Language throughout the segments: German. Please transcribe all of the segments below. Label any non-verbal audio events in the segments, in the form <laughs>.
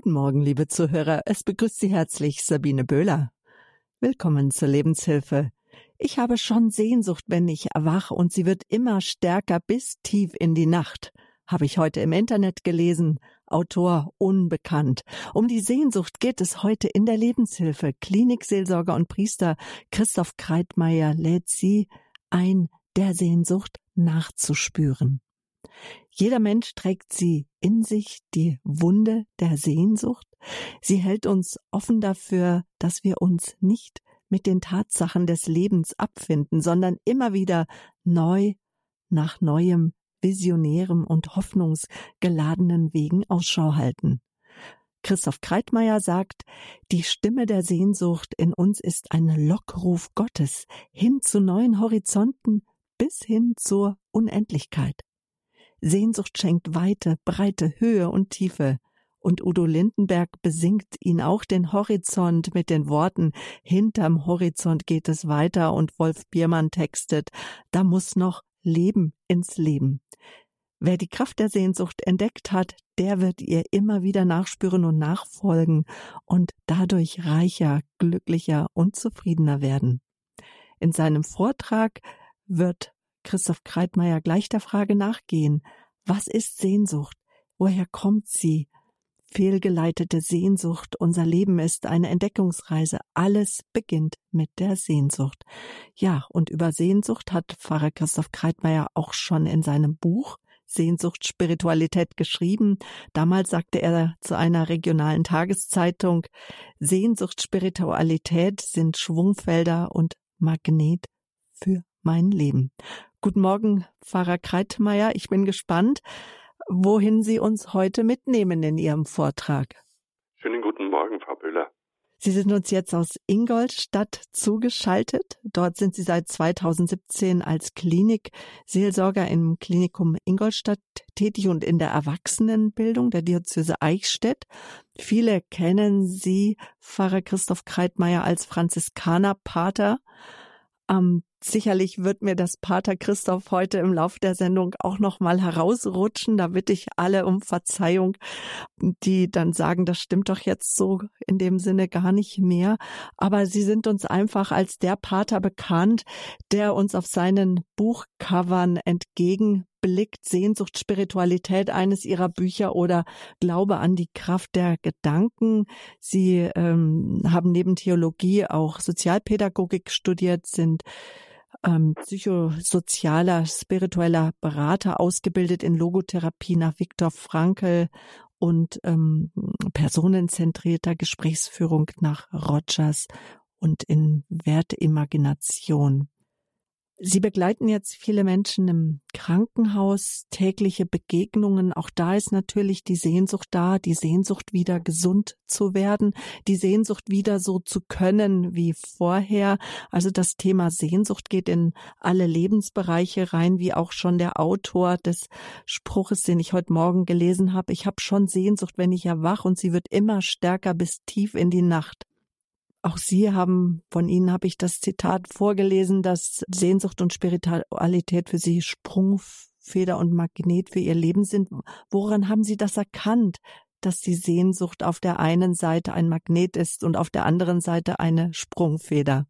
Guten Morgen, liebe Zuhörer. Es begrüßt Sie herzlich Sabine Böhler. Willkommen zur Lebenshilfe. Ich habe schon Sehnsucht, wenn ich erwache, und sie wird immer stärker bis tief in die Nacht. Habe ich heute im Internet gelesen. Autor unbekannt. Um die Sehnsucht geht es heute in der Lebenshilfe. Klinikseelsorger und Priester Christoph Kreitmeier lädt Sie ein, der Sehnsucht nachzuspüren. Jeder Mensch trägt sie in sich, die Wunde der Sehnsucht. Sie hält uns offen dafür, dass wir uns nicht mit den Tatsachen des Lebens abfinden, sondern immer wieder neu nach neuem, visionärem und hoffnungsgeladenen Wegen Ausschau halten. Christoph Kreitmeier sagt, die Stimme der Sehnsucht in uns ist ein Lockruf Gottes hin zu neuen Horizonten bis hin zur Unendlichkeit. Sehnsucht schenkt Weite, Breite, Höhe und Tiefe. Und Udo Lindenberg besingt ihn auch den Horizont mit den Worten Hinterm Horizont geht es weiter und Wolf Biermann textet Da muss noch Leben ins Leben. Wer die Kraft der Sehnsucht entdeckt hat, der wird ihr immer wieder nachspüren und nachfolgen und dadurch reicher, glücklicher und zufriedener werden. In seinem Vortrag wird Christoph Kreitmeier gleich der Frage nachgehen, was ist Sehnsucht? Woher kommt sie? Fehlgeleitete Sehnsucht, unser Leben ist eine Entdeckungsreise. Alles beginnt mit der Sehnsucht. Ja, und über Sehnsucht hat Pfarrer Christoph Kreitmeier auch schon in seinem Buch Sehnsucht, Spiritualität geschrieben. Damals sagte er zu einer regionalen Tageszeitung, Sehnsucht, Spiritualität sind Schwungfelder und Magnet für mein Leben. Guten Morgen, Pfarrer Kreitmeier. Ich bin gespannt, wohin Sie uns heute mitnehmen in Ihrem Vortrag. Schönen guten Morgen, Frau Böhler. Sie sind uns jetzt aus Ingolstadt zugeschaltet. Dort sind Sie seit 2017 als Klinikseelsorger im Klinikum Ingolstadt tätig und in der Erwachsenenbildung der Diözese Eichstätt. Viele kennen Sie, Pfarrer Christoph Kreitmeier, als Franziskanerpater. Am Sicherlich wird mir das Pater Christoph heute im Lauf der Sendung auch noch mal herausrutschen. Da bitte ich alle um Verzeihung, die dann sagen, das stimmt doch jetzt so in dem Sinne gar nicht mehr. Aber sie sind uns einfach als der Pater bekannt, der uns auf seinen Buchcovern entgegenblickt. Sehnsucht, Spiritualität, eines ihrer Bücher oder Glaube an die Kraft der Gedanken. Sie ähm, haben neben Theologie auch Sozialpädagogik studiert, sind ähm, psychosozialer, spiritueller Berater, ausgebildet in Logotherapie nach Viktor Frankl und ähm, personenzentrierter Gesprächsführung nach Rogers und in Werteimagination. Sie begleiten jetzt viele Menschen im Krankenhaus, tägliche Begegnungen. Auch da ist natürlich die Sehnsucht da, die Sehnsucht wieder gesund zu werden, die Sehnsucht wieder so zu können wie vorher. Also das Thema Sehnsucht geht in alle Lebensbereiche rein, wie auch schon der Autor des Spruches, den ich heute Morgen gelesen habe. Ich habe schon Sehnsucht, wenn ich erwach und sie wird immer stärker bis tief in die Nacht. Auch Sie haben, von Ihnen habe ich das Zitat vorgelesen, dass Sehnsucht und Spiritualität für Sie Sprungfeder und Magnet für Ihr Leben sind. Woran haben Sie das erkannt, dass die Sehnsucht auf der einen Seite ein Magnet ist und auf der anderen Seite eine Sprungfeder?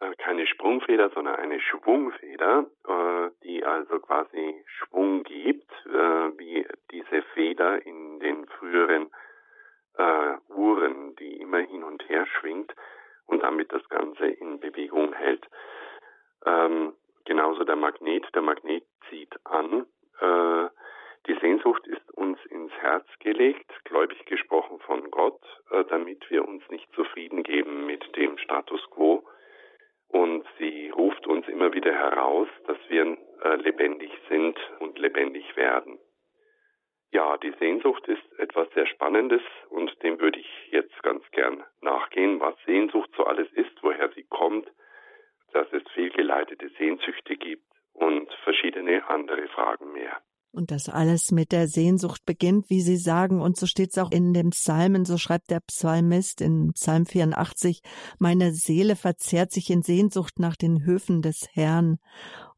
Äh, keine Sprungfeder, sondern eine Schwungfeder, äh, die also quasi Schwung gibt, äh, wie diese Feder in den früheren äh, Uhren, die immer hin und her schwingt und damit das Ganze in Bewegung hält. Ähm, genauso der Magnet. Der Magnet zieht an. Äh, die Sehnsucht ist uns ins Herz gelegt, gläubig gesprochen von Gott, äh, damit wir uns nicht zufrieden geben mit dem Status quo. Und sie ruft uns immer wieder heraus, dass wir äh, lebendig sind und lebendig werden. Ja, die Sehnsucht ist etwas sehr Spannendes und dem würde ich jetzt ganz gern nachgehen, was Sehnsucht so alles ist, woher sie kommt, dass es fehlgeleitete Sehnsüchte gibt und verschiedene andere Fragen mehr. Und das alles mit der Sehnsucht beginnt, wie Sie sagen, und so steht es auch in dem Psalmen, so schreibt der Psalmist in Psalm 84, meine Seele verzehrt sich in Sehnsucht nach den Höfen des Herrn.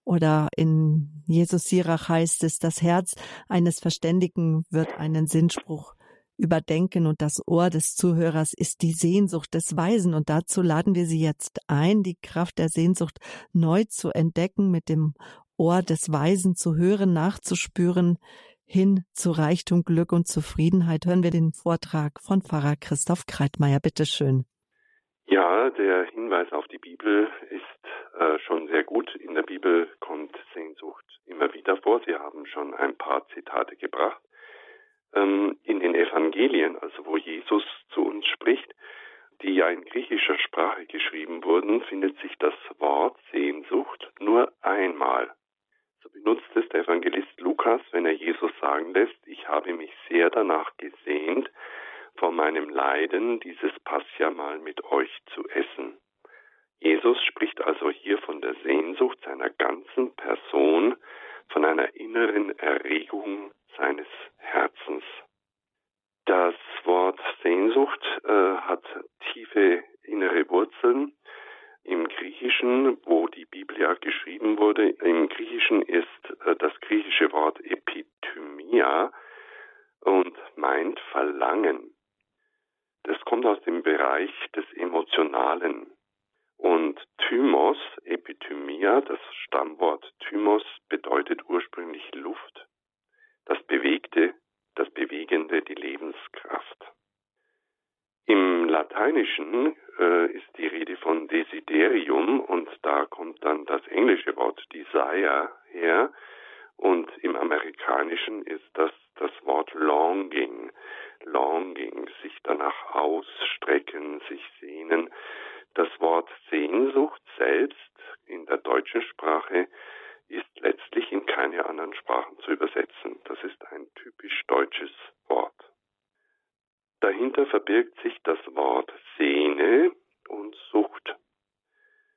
Oder in Jesus Sirach heißt es, das Herz eines Verständigen wird einen Sinnspruch überdenken und das Ohr des Zuhörers ist die Sehnsucht des Weisen und dazu laden wir Sie jetzt ein, die Kraft der Sehnsucht neu zu entdecken, mit dem Ohr des Weisen zu hören, nachzuspüren, hin zu Reichtum, Glück und Zufriedenheit. Hören wir den Vortrag von Pfarrer Christoph Kreitmeier. Bitte schön. Ja, der Hinweis auf die Bibel ist äh, schon sehr gut. In der Bibel kommt Sehnsucht immer wieder vor. Sie haben schon ein paar Zitate gebracht. Ähm, in den Evangelien, also wo Jesus zu uns spricht, die ja in griechischer Sprache geschrieben wurden, findet sich das Wort Sehnsucht nur einmal. So benutzt es der Evangelist Lukas, wenn er Jesus sagen lässt, ich habe mich sehr danach gesehnt, vor meinem Leiden dieses Passjamal mit euch zu essen. Jesus spricht also hier von der Sehnsucht seiner ganzen Person, von einer inneren Erregung seines Herzens. Das Wort Sehnsucht äh, hat tiefe innere Wurzeln. Im Griechischen, wo die Bibel ja geschrieben wurde, im Griechischen ist äh, das griechische Wort Epithymia und meint Verlangen. Das kommt aus dem Bereich des Emotionalen. Und Thymos, Epithymia, das Stammwort Thymos bedeutet ursprünglich Luft. Das Bewegte, das Bewegende, die Lebenskraft. Im Lateinischen äh, ist die Rede von Desiderium und da kommt dann das englische Wort Desire her und im Amerikanischen ist das das Wort Longing. Longing, sich danach ausstrecken, sich sehnen. Das Wort Sehnsucht selbst in der deutschen Sprache ist letztlich in keine anderen Sprachen zu übersetzen. Das ist ein typisch deutsches Wort. Dahinter verbirgt sich das Wort Sehne und Sucht.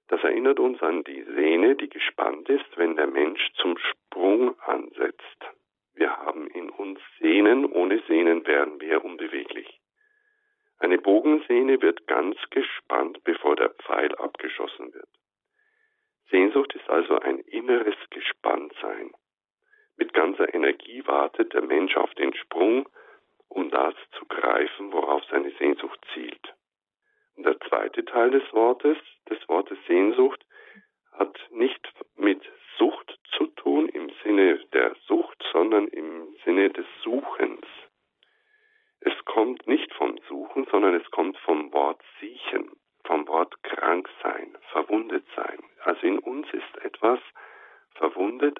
Das erinnert uns an die Sehne, die gespannt ist, wenn der Mensch zum Sprung ansetzt. Wir haben in uns Sehnen, ohne Sehnen wären wir unbeweglich. Eine Bogensehne wird ganz gespannt, bevor der Pfeil abgeschossen wird. Sehnsucht ist also ein inneres Gespanntsein. Mit ganzer Energie wartet der Mensch auf den Sprung, um das zu greifen, worauf seine Sehnsucht zielt. Und der zweite Teil des Wortes, des Wortes Sehnsucht, hat nicht mit Sucht zu tun im Sinne der Sucht, sondern im Sinne des Suchens. Es kommt nicht vom Suchen, sondern es kommt vom Wort siechen, vom Wort krank sein, verwundet sein. Also in uns ist etwas verwundet,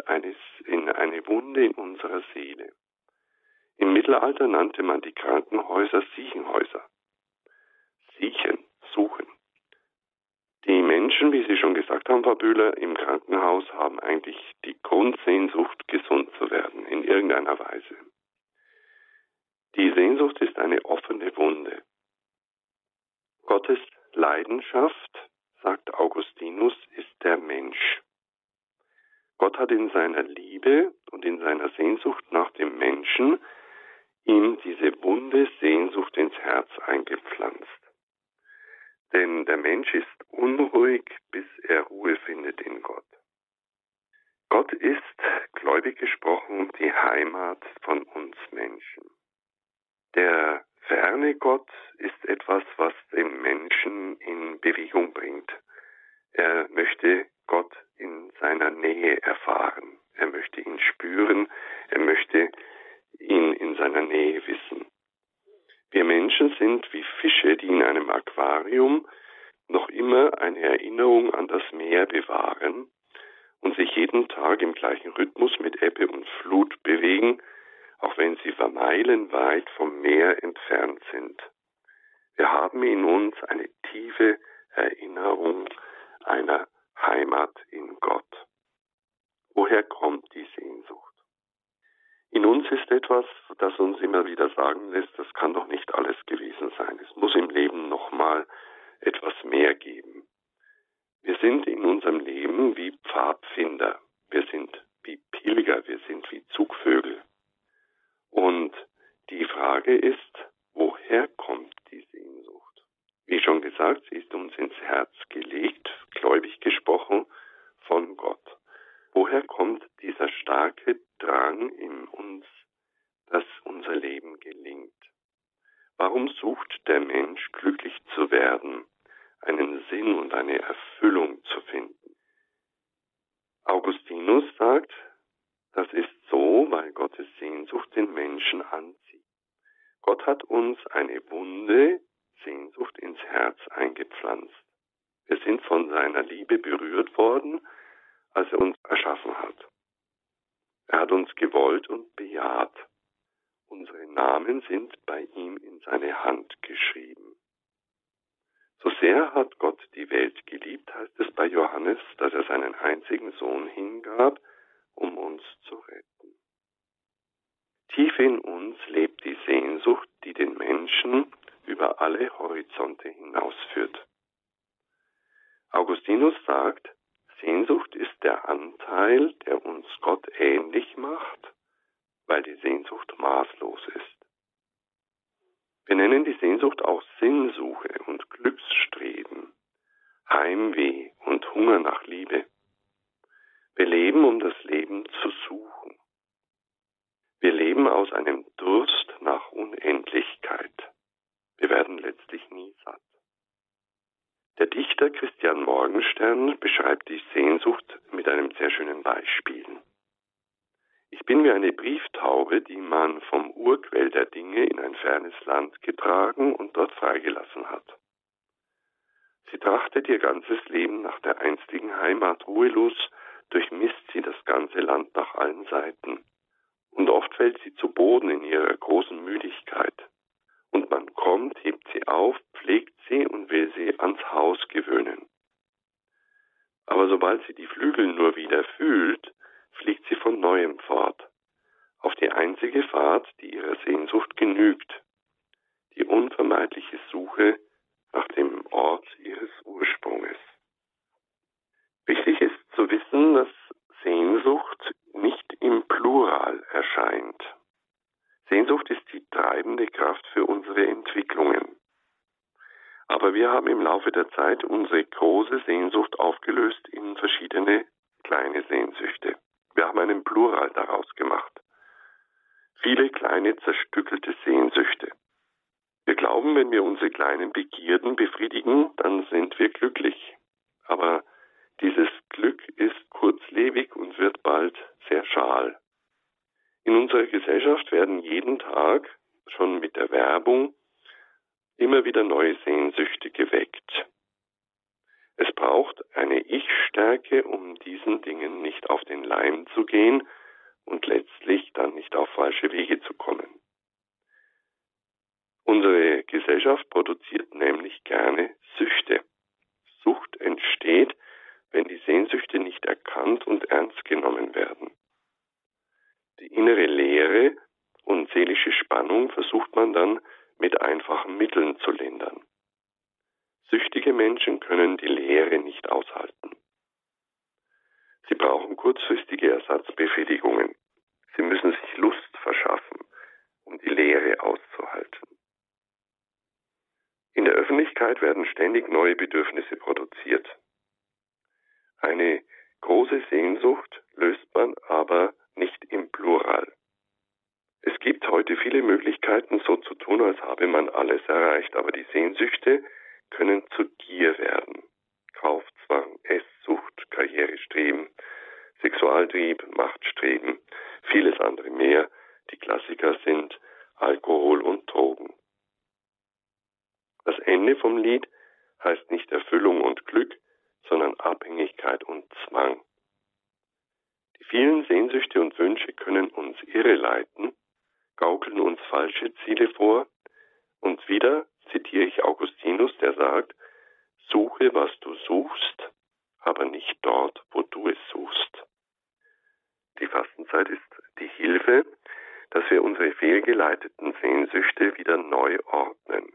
in eine Wunde in unserer Seele. Im Mittelalter nannte man die Krankenhäuser Siechenhäuser. Siechen, suchen. Die Menschen, wie Sie schon gesagt haben, Frau Bühler, im Krankenhaus haben eigentlich die Grundsehnsucht, gesund zu werden, in irgendeiner Weise. Die Sehnsucht ist eine offene Wunde. Gottes Leidenschaft, sagt Augustinus, ist der Mensch. Gott hat in seiner Liebe und in seiner Sehnsucht nach dem Menschen ihm diese wunde Sehnsucht ins Herz eingepflanzt. Denn der Mensch ist unruhig, bis er Ruhe findet in Gott. Gott ist, gläubig gesprochen, die Heimat von uns Menschen. Der ferne Gott ist etwas, was den Menschen in Bewegung bringt. Er möchte Gott in seiner Nähe erfahren. Er möchte ihn spüren. Er möchte ihn in seiner Nähe wissen. Wir Menschen sind wie Fische, die in einem Aquarium noch immer eine Erinnerung an das Meer bewahren und sich jeden Tag im gleichen Rhythmus mit Ebbe und Flut bewegen, auch wenn sie meilenweit vom Meer entfernt sind. Wir haben in uns eine tiefe Erinnerung einer Heimat in Gott. Woher kommt die Sehnsucht? In uns ist etwas, das uns immer wieder sagen lässt, das kann doch nicht alles gewesen sein. Es muss im Leben nochmal etwas mehr geben. Wir sind in unserem Leben wie Pfadfinder. Wir sind wie Pilger. Wir sind wie Zugvögel. Und die Frage ist, woher kommt die Sehnsucht? Wie schon gesagt, sie ist uns ins Herz gelegt, gläubig gesprochen, von Gott. Woher kommt dieser starke Drang in uns, dass unser Leben gelingt? Warum sucht der Mensch glücklich zu werden, einen Sinn und eine Erfüllung zu finden? Augustinus sagt, das ist so, weil Gottes Sehnsucht den Menschen anzieht. Gott hat uns eine Wunde, Sehnsucht ins Herz eingepflanzt. Wir sind von seiner Liebe berührt worden, als er uns erschaffen hat. Er hat uns gewollt und bejaht. Unsere Namen sind bei ihm in seine Hand geschrieben. So sehr hat Gott die Welt geliebt, heißt es bei Johannes, dass er seinen einzigen Sohn hingab, um uns zu retten. Tief in uns lebt die Sehnsucht, die den Menschen über alle Horizonte hinausführt. Augustinus sagt, Sehnsucht ist der Anteil, der uns Gott ähnlich macht, weil die Sehnsucht maßlos ist. Wir nennen die Sehnsucht auch Sinnsuche und Glücksstreben, Heimweh und Hunger nach Liebe. Wir leben, um das Leben zu suchen. Wir leben aus einem Durst nach Unendlichkeit. Wir werden letztlich nie satt. Der Dichter Christian Morgenstern beschreibt die Sehnsucht mit einem sehr schönen Beispiel. Bin wie eine Brieftaube, die man vom Urquell der Dinge in ein fernes Land getragen und dort freigelassen hat. Sie trachtet ihr ganzes Leben nach der einstigen Heimat ruhelos, durchmisst sie das ganze Land nach allen Seiten. Und oft fällt sie zu Boden in ihrer großen Müdigkeit. Und man kommt, hebt sie auf, pflegt sie und will sie ans Haus gewöhnen. Aber sobald sie die Flügel nur wieder fühlt, fliegt sie von neuem fort, auf die einzige Fahrt, die ihrer Sehnsucht genügt, die unvermeidliche Suche nach dem Ort ihres Ursprunges. Wichtig ist zu wissen, dass Sehnsucht nicht im Plural erscheint. Sehnsucht ist die treibende Kraft für unsere Entwicklungen. Aber wir haben im Laufe der Zeit unsere große Sehnsucht aufgelöst in verschiedene kleine Sehnsüchte. Wir haben einen Plural daraus gemacht. Viele kleine zerstückelte Sehnsüchte. Wir glauben, wenn wir unsere kleinen Begierden befriedigen, dann sind wir glücklich. Aber dieses Glück ist kurzlebig und wird bald sehr schal. In unserer Gesellschaft werden jeden Tag schon mit der Werbung immer wieder neue Sehnsüchte geweckt. Es braucht eine Ich-Stärke, um diesen Dingen nicht auf den Leim zu gehen und letztlich dann nicht auf falsche Wege zu kommen. Unsere Gesellschaft produziert nämlich gerne Süchte. Sucht entsteht, wenn die Sehnsüchte nicht erkannt und ernst genommen werden. Die innere Leere und seelische Spannung versucht man dann mit einfachen Mitteln zu lindern. Süchtige Menschen können die Leere nicht aushalten. Sie brauchen kurzfristige Ersatzbefriedigungen. Sie müssen sich Lust verschaffen, um die Leere auszuhalten. In der Öffentlichkeit werden ständig neue Bedürfnisse produziert. Eine große Sehnsucht löst man aber nicht im Plural. Es gibt heute viele Möglichkeiten, so zu tun, als habe man alles erreicht, aber die Sehnsüchte können zu Gier werden. Kaufzwang, Esssucht, Karrierestreben, Sexualtrieb, Machtstreben, vieles andere mehr. Die Klassiker sind Alkohol und Drogen. Das Ende vom Lied heißt nicht Erfüllung und Glück, sondern Abhängigkeit und Zwang. Die vielen Sehnsüchte und Wünsche können uns irreleiten, gaukeln uns falsche Ziele vor, und wieder zitiere ich Augustinus, der sagt, suche, was du suchst, aber nicht dort, wo du es suchst. Die Fastenzeit ist die Hilfe, dass wir unsere fehlgeleiteten Sehnsüchte wieder neu ordnen.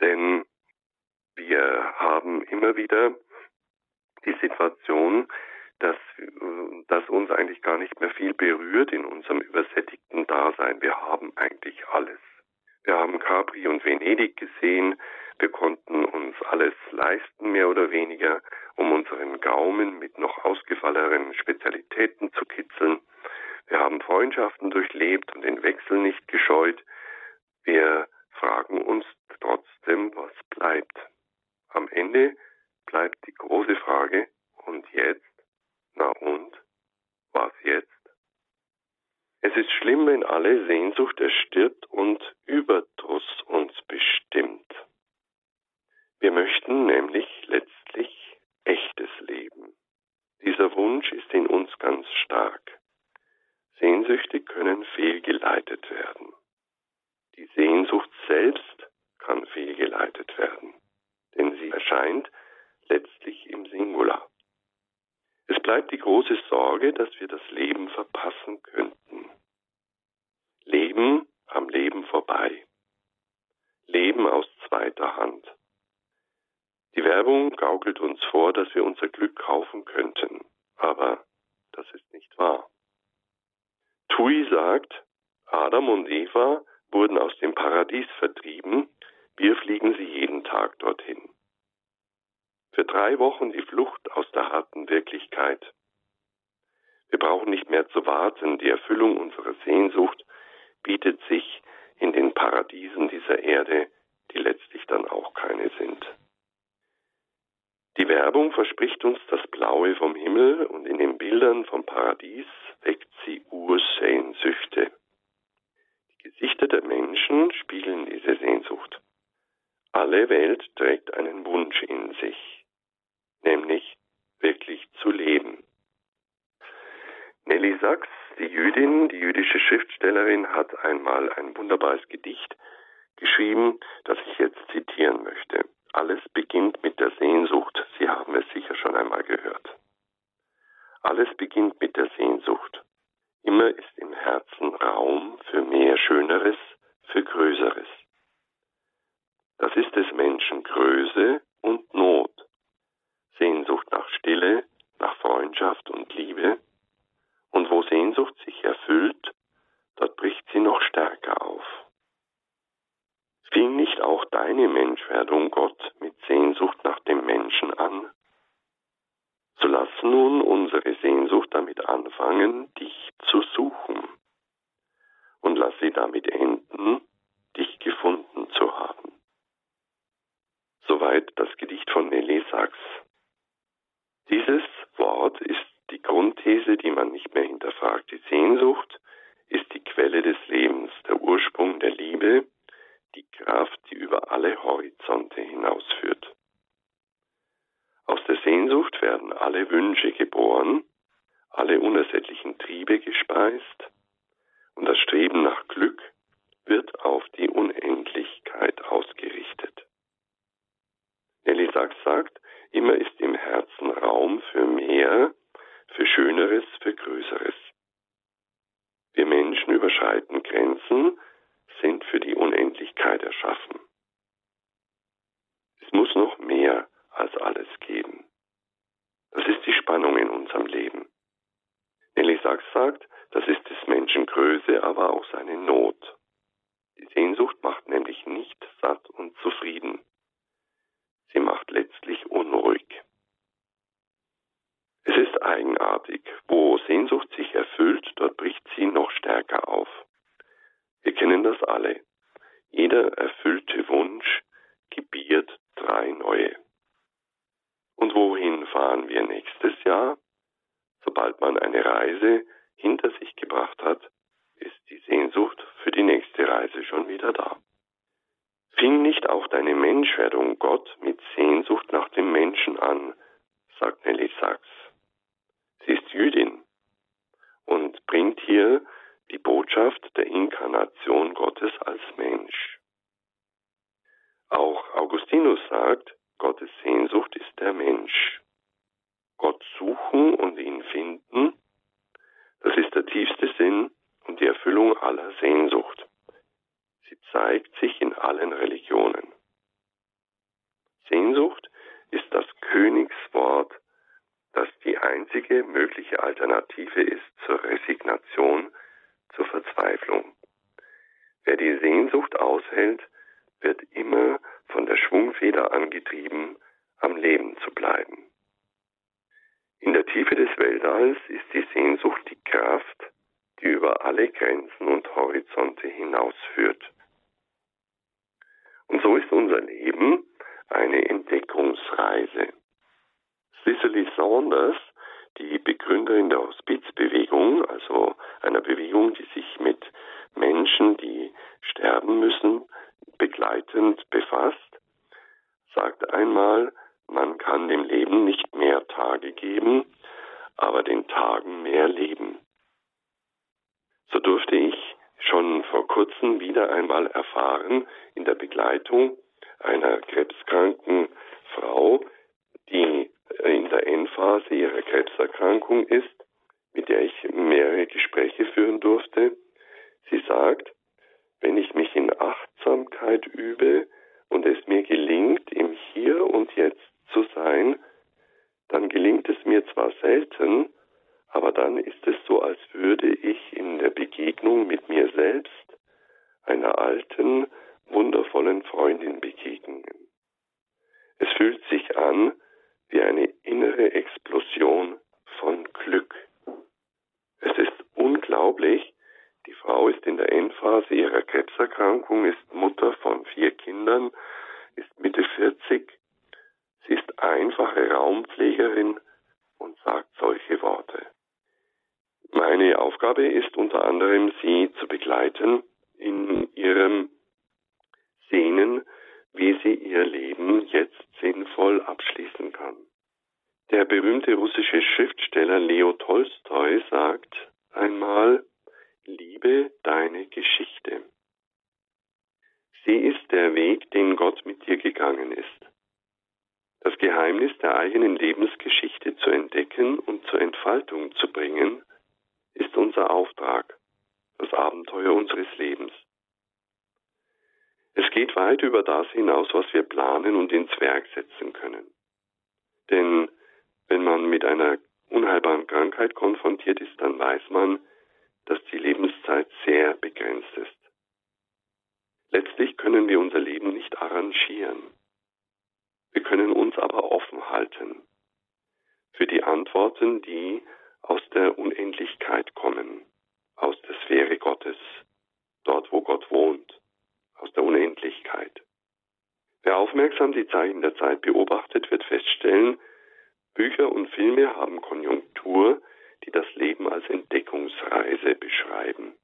Denn wir haben immer wieder die Situation, dass, dass uns eigentlich gar nicht mehr viel berührt in unserem übersättigten Dasein. Wir haben eigentlich alles. Wir haben Capri und Venedig gesehen. Wir konnten uns alles leisten, mehr oder weniger, um unseren Gaumen mit noch ausgefalleneren Spezialitäten zu kitzeln. Wir haben Freundschaften durchlebt und den Wechsel nicht gescheut. Wir fragen uns trotzdem, was bleibt. Am Ende bleibt die große Frage, und jetzt? Na und? Was jetzt? Es ist schlimm, wenn alle Sehnsucht erstickt Schriftstellerin, hat einmal ein wunderbares Gedicht geschrieben, das ich jetzt zitieren möchte. Alles beginnt mit der Sehnsucht. Sie haben es sicher schon einmal gehört. Alles beginnt mit der Sehnsucht. Immer ist im Herzen Raum für mehr Schöneres, für Größeres. Das ist des Menschen Größe und Not. Sehnsucht nach Stille, nach Freundschaft und Liebe. Und wo Sehnsucht sich erfüllt, dort bricht sie noch stärker auf. Fing nicht auch deine Menschwerdung, Gott, mit Sehnsucht nach dem Menschen an? So lass nun unsere Sehnsucht damit anfangen, dich zu suchen. Und lass sie damit enden, dich gefunden zu haben. Soweit das Gedicht von Nelly Sachs. Dieses Wort ist die Grundthese, die man nicht mehr hinterfragt. Die Sehnsucht ist die Quelle des Lebens, der Ursprung der Liebe, die Kraft, die über alle Horizonte hinausführt. Aus der Sehnsucht werden alle Wünsche geboren, alle unersättlichen Triebe gespeist und das Streben nach Glück wird auf die Unendlichkeit ausgerichtet. Nelly Sachs sagt, immer ist im Herzen Raum für mehr, für Schöneres, für Größeres. Wir Menschen überschreiten Grenzen, sind für die Unendlichkeit erschaffen. Es muss noch mehr als alles geben. Das ist die Spannung in unserem Leben. Nelly Sachs sagt, das ist des Menschen Größe, aber auch seine Not. Die Sehnsucht macht nämlich nicht satt und zufrieden. Sie macht letztlich unruhig. Es ist eigenartig. Wo Sehnsucht sich erfüllt, dort bricht sie noch stärker auf. Wir kennen das alle. Jeder erfüllte Wunsch gebiert drei neue. Und wohin fahren wir nächstes Jahr? Sobald man eine Reise hinter sich gebracht hat, ist die Sehnsucht für die nächste Reise schon wieder da. Fing nicht auch deine Menschwerdung Gott mit Sehnsucht nach dem Menschen an, sagt Nelly Sachs. Sie ist Jüdin und bringt hier die Botschaft der Inkarnation Gottes als Mensch. Auch Augustinus sagt, Gottes Sehnsucht ist der Mensch. Gott suchen und ihn finden, das ist der tiefste Sinn und die Erfüllung aller Sehnsucht. Sie zeigt sich in allen Religionen. Sehnsucht ist das Königswort, das die einzige mögliche Alternative ist zur Resignation, zur Verzweiflung. Wer die Sehnsucht aushält, wird immer von der Schwungfeder angetrieben, am Leben zu bleiben. In der Tiefe des Weltalls ist die Sehnsucht die Kraft, die über alle Grenzen und Horizonte hinausführt. Und so ist unser Leben eine Entdeckungsreise. Cicely Saunders, die Begründerin der Hospizbewegung, also einer Bewegung, die sich mit Menschen, die sterben müssen, begleitend befasst, sagt einmal, man kann dem Leben nicht mehr Tage geben, aber den Tagen mehr Leben. So durfte ich schon vor kurzem wieder einmal erfahren in der Begleitung einer krebskranken Frau, der Endphase ihrer Krebserkrankung ist, mit der ich mehrere Gespräche führen durfte. Sie sagt, wenn ich mich in Achtsamkeit übe und es mir gelingt, im Hier und Jetzt zu sein, dann gelingt es mir zwar selten, aber dann ist es so, als würde ich in der Begegnung mit mir selbst einer alten, wundervollen Freundin begegnen. Es fühlt sich an wie eine innere Explosion von Glück. Es ist unglaublich, die Frau ist in der Endphase ihrer Krebserkrankung, ist Mutter von vier Kindern, ist Mitte 40, sie ist einfache Raumpflegerin und sagt solche Worte. Meine Aufgabe ist unter anderem, sie zu begleiten in ihrem Sehnen, wie sie ihr Leben jetzt sinnvoll abschließen kann. Der berühmte russische Schriftsteller Leo Tolstoi sagt einmal, liebe deine Geschichte. Sie ist der Weg, den Gott mit dir gegangen ist. Das Geheimnis der eigenen Lebensgeschichte zu entdecken und zur Entfaltung zu bringen, ist unser Auftrag, das Abenteuer unseres Lebens. Es geht weit über das hinaus, was wir planen und ins Werk setzen können. Denn einer unheilbaren Krankheit konfrontiert ist, dann weiß man, dass die Lebenszeit sehr begrenzt ist. Letztlich können wir unser Leben nicht arrangieren. Wir können uns aber offen halten für die Antworten, die aus der Unendlichkeit kommen, aus der Sphäre Gottes, dort wo Gott wohnt, aus der Unendlichkeit. Wer aufmerksam die Zeichen der Zeit beobachtet, wird feststellen, Bücher und Filme haben Konjunktur, die das Leben als Entdeckungsreise beschreiben.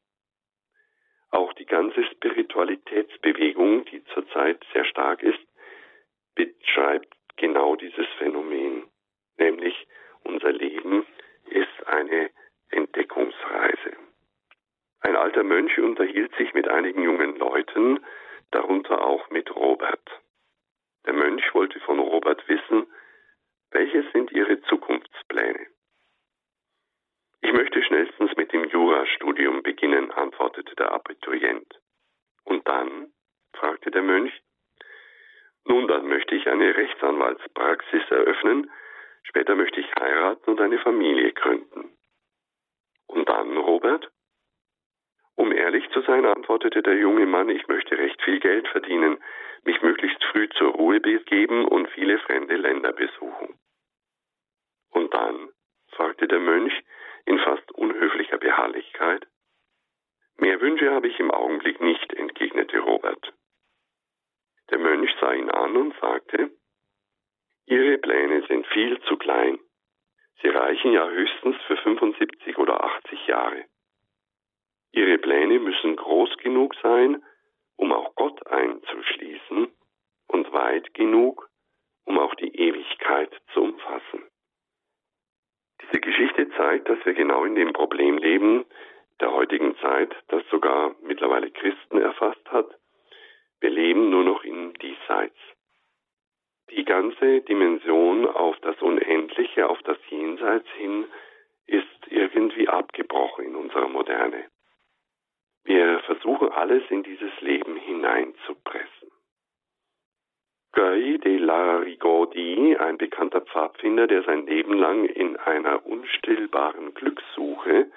Auch die ganze Spiritualitätsbewegung, die zurzeit sehr stark ist, beschreibt genau dieses Phänomen, nämlich unser Leben ist eine Entdeckungsreise. Ein alter Mönch unterhielt sich mit einigen jungen Leuten, darunter auch mit Robert. Der Mönch wollte von Robert wissen, welche sind ihre Zukunftspläne? Ich möchte schnellstens mit dem Jurastudium beginnen, antwortete der Abiturient. Und dann? fragte der Mönch. Nun, dann möchte ich eine Rechtsanwaltspraxis eröffnen, Später möchte ich heiraten und eine Familie gründen. Und dann, Robert? Um ehrlich zu sein, antwortete der junge Mann, ich möchte recht viel Geld verdienen, mich möglichst früh zur Ruhe begeben und viele fremde Länder besuchen. Und dann? fragte der Mönch in fast unhöflicher Beharrlichkeit. Mehr Wünsche habe ich im Augenblick nicht, entgegnete Robert. Der Mönch sah ihn an und sagte, Ihre Pläne sind viel zu klein. Sie reichen ja höchstens für 75 oder 80 Jahre. Ihre Pläne müssen groß genug sein, um auch Gott einzuschließen und weit genug, um auch die Ewigkeit zu umfassen. Diese Geschichte zeigt, dass wir genau in dem Problem leben der heutigen Zeit, das sogar mittlerweile Christen erfasst hat. Wir leben nur noch im Diesseits die ganze Dimension auf das Unendliche, auf das Jenseits hin, ist irgendwie abgebrochen in unserer Moderne. Wir versuchen alles in dieses Leben hineinzupressen. Guy de la Rigaudy, ein bekannter Pfadfinder, der sein Leben lang in einer unstillbaren Glückssuche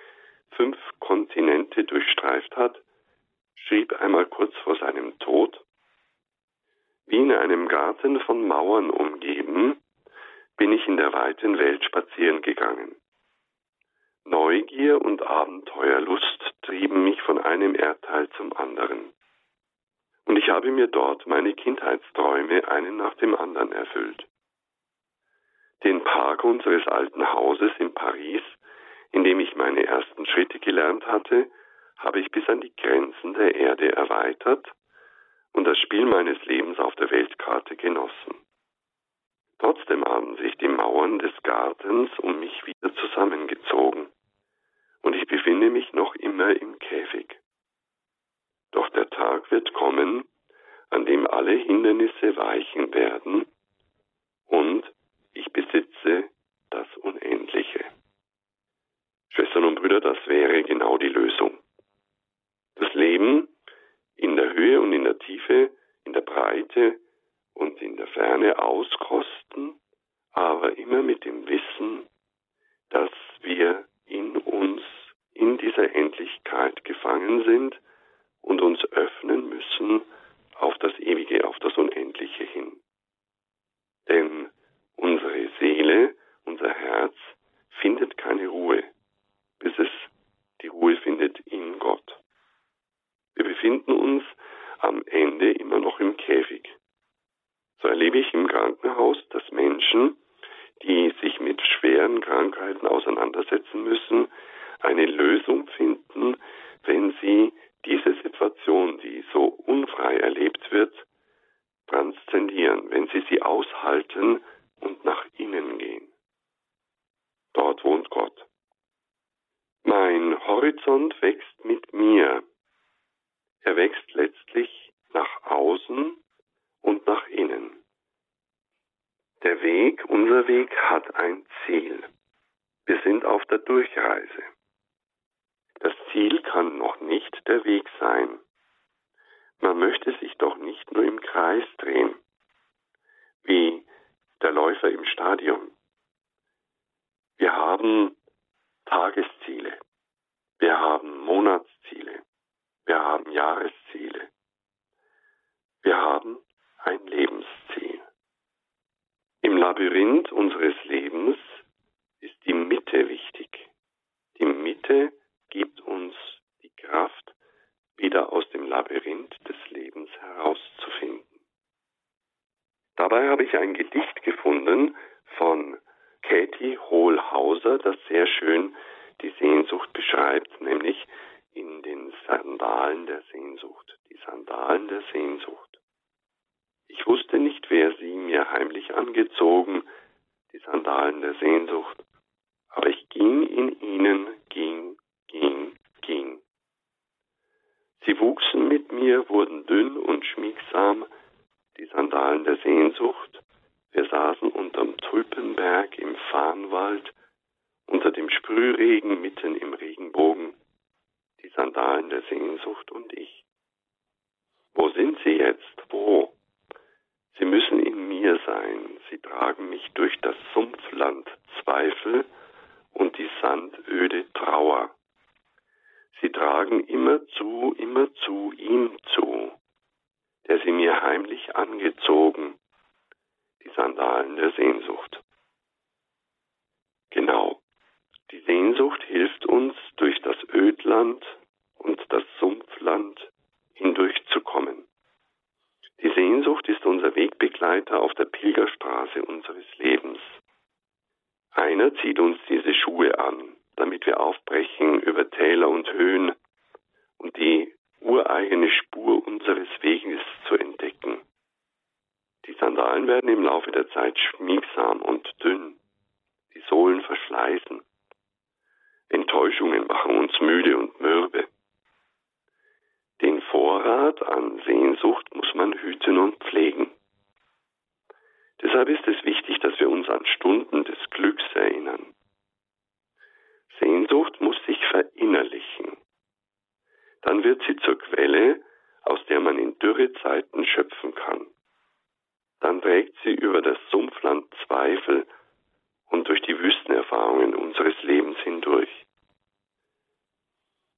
fünf Kontinente durchstreift hat, schrieb einmal kurz vor seinem Tod, wie in einem Garten von Mauern umgeben, bin ich in der weiten Welt spazieren gegangen. Neugier und Abenteuerlust trieben mich von einem Erdteil zum anderen. Und ich habe mir dort meine Kindheitsträume einen nach dem anderen erfüllt. Den Park unseres alten Hauses in Paris indem ich meine ersten Schritte gelernt hatte, habe ich bis an die Grenzen der Erde erweitert und das Spiel meines Lebens auf der Weltkarte genossen. Trotzdem haben sich die Mauern des Gartens um mich wieder zusammengezogen und ich befinde mich noch immer im Käfig. Doch der Tag wird kommen, an dem alle Hindernisse weichen werden und ich besitze das Unendliche. Schwestern und Brüder, das wäre genau die Lösung. Das Leben in der Höhe und in der Tiefe, in der Breite und in der Ferne auskosten, aber immer mit dem Wissen, dass wir in uns, in dieser Endlichkeit gefangen sind und uns öffnen müssen auf das Ewige, auf das Unendliche hin. Denn unsere Seele, unser Herz findet keine Ruhe, bis es die Ruhe findet in Gott. Wir befinden uns am Ende immer noch im Käfig. So erlebe ich im Krankenhaus, dass Menschen, die sich mit schweren Krankheiten auseinandersetzen müssen, eine Lösung finden, wenn sie diese Situation, die so unfrei erlebt wird, transzendieren, wenn sie sie aushalten und nach innen gehen. Dort wohnt Gott. Mein Horizont wächst mit mir. Er wächst letztlich nach außen und nach innen. Der Weg, unser Weg hat ein Ziel. Wir sind auf der Durchreise. Das Ziel kann noch nicht der Weg sein. Man möchte sich doch nicht nur im Kreis drehen, wie der Läufer im Stadion. Wir haben Tagesziele, wir haben Monatsziele, wir haben Jahresziele, wir haben ein Lebensziel. Im Labyrinth unseres Lebens ist die Mitte wichtig. Die Mitte gibt uns die Kraft, wieder aus dem Labyrinth des Lebens herauszufinden. Dabei habe ich ein Gedicht gefunden von Katie Hohlhauser, das sehr schön die Sehnsucht beschreibt, nämlich in den Sandalen der Sehnsucht. Die Sandalen der Sehnsucht. Ich wusste nicht, wer sie mir heimlich angezogen, die Der Sehnsucht, aber ich ging in ihnen, ging, ging, ging. Sie wuchsen mit mir, wurden dünn und schmiegsam, die Sandalen der Sehnsucht. Wir saßen unterm Tulpenberg im Farnwald, unter dem Sprühregen mitten im Regenbogen, die Sandalen der Sehnsucht und ich. Wo sind sie jetzt? Wo? Sie müssen in mir sein. Sie tragen mich durch das Sumpfland Zweifel und die Sandöde Trauer. Sie tragen immer zu, immer zu ihm zu, der sie mir heimlich angezogen, die Sandalen der Sehnsucht. Genau, die Sehnsucht hilft uns, durch das Ödland und das Sumpfland hindurchzukommen. Die Sehnsucht ist unser Wegbegleiter auf der Pilgerstraße unseres Lebens. Einer zieht uns diese Schuhe an, damit wir aufbrechen über Täler und Höhen und die ureigene Spur unseres Weges zu entdecken. Die Sandalen werden im Laufe der Zeit schmiegsam und dünn, die Sohlen verschleißen. Enttäuschungen machen uns müde und mürbe. Den Vorrat an Sehnsucht muss man hüten und pflegen. Deshalb ist es wichtig, dass wir uns an Stunden des Glücks erinnern. Sehnsucht muss sich verinnerlichen. Dann wird sie zur Quelle, aus der man in Dürrezeiten schöpfen kann. Dann trägt sie über das Sumpfland Zweifel und durch die Wüstenerfahrungen unseres Lebens hindurch.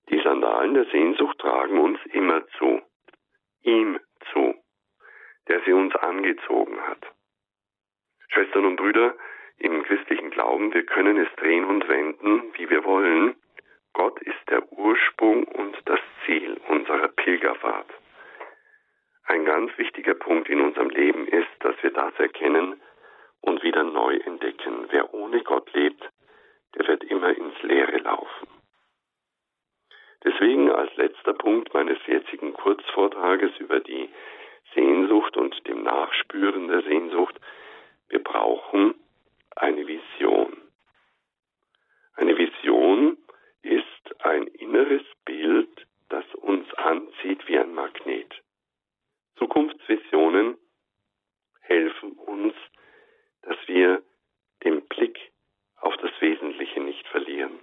Die Sandalen der Sehnsucht tragen uns immer zu, ihm zu, der sie uns angezogen hat. Schwestern und Brüder, im christlichen Glauben, wir können es drehen und wenden, wie wir wollen. Gott ist der Ursprung und das Ziel unserer Pilgerfahrt. Ein ganz wichtiger Punkt in unserem Leben ist, dass wir das erkennen und wieder neu entdecken. Wer ohne Gott lebt, der wird immer ins Leere laufen. Deswegen als letzter Punkt meines jetzigen Kurzvortrages über die Sehnsucht und dem Nachspüren der Sehnsucht, wir brauchen eine Vision. Eine Vision ist ein inneres Bild, das uns anzieht wie ein Magnet. Zukunftsvisionen helfen uns, dass wir den Blick auf das Wesentliche nicht verlieren.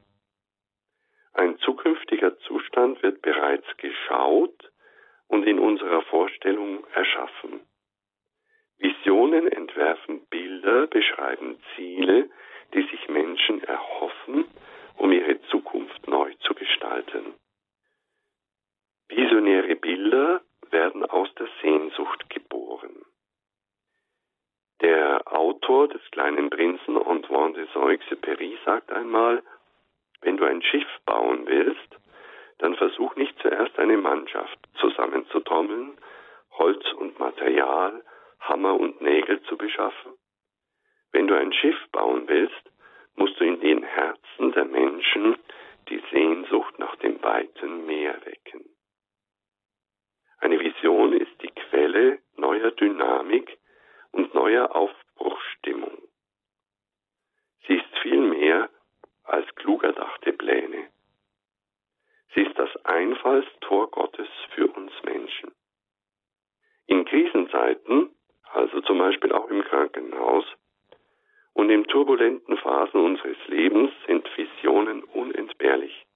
Ein zukünftiger Zustand wird bereits geschaut und in unserer Vorstellung erschaffen. Visionen entwerfen Bilder, beschreiben Ziele, die sich Menschen erhoffen, um ihre Zukunft neu zu gestalten. Visionäre Bilder werden aus der Sehnsucht geboren. Der Autor des kleinen Prinzen Antoine de Saint-Exupéry sagt einmal, wenn du ein Schiff bauen willst, dann versuch nicht zuerst eine Mannschaft zusammenzutrommeln, Holz und Material, Hammer und Nägel zu beschaffen. Wenn du ein Schiff bauen willst, musst du in den Herzen der Menschen die Sehnsucht nach dem weiten Meer wecken. Eine Vision ist die Quelle neuer Dynamik und neuer Aufbruchstimmung. Sie ist viel mehr als klug erdachte Pläne. Sie ist das Einfallstor Gottes für uns Menschen. In Krisenzeiten, also zum Beispiel auch im Krankenhaus, und in turbulenten Phasen unseres Lebens sind Visionen unentbehrlich.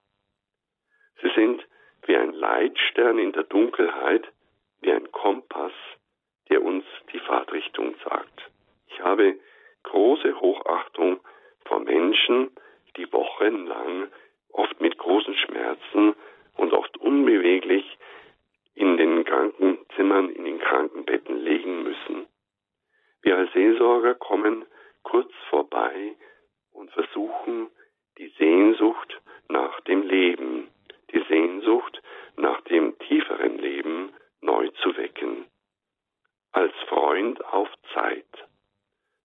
Sie sind wie ein Leitstern in der Dunkelheit, wie ein Kompass, der uns die Fahrtrichtung sagt. Ich habe große Hochachtung vor Menschen, die wochenlang, oft mit großen Schmerzen und oft unbeweglich in den Krankenzimmern, in den Krankenbetten liegen müssen. Wir als Seelsorger kommen kurz vorbei und versuchen, die Sehnsucht nach dem Leben, die Sehnsucht nach dem tieferen Leben neu zu wecken. Als Freund auf Zeit.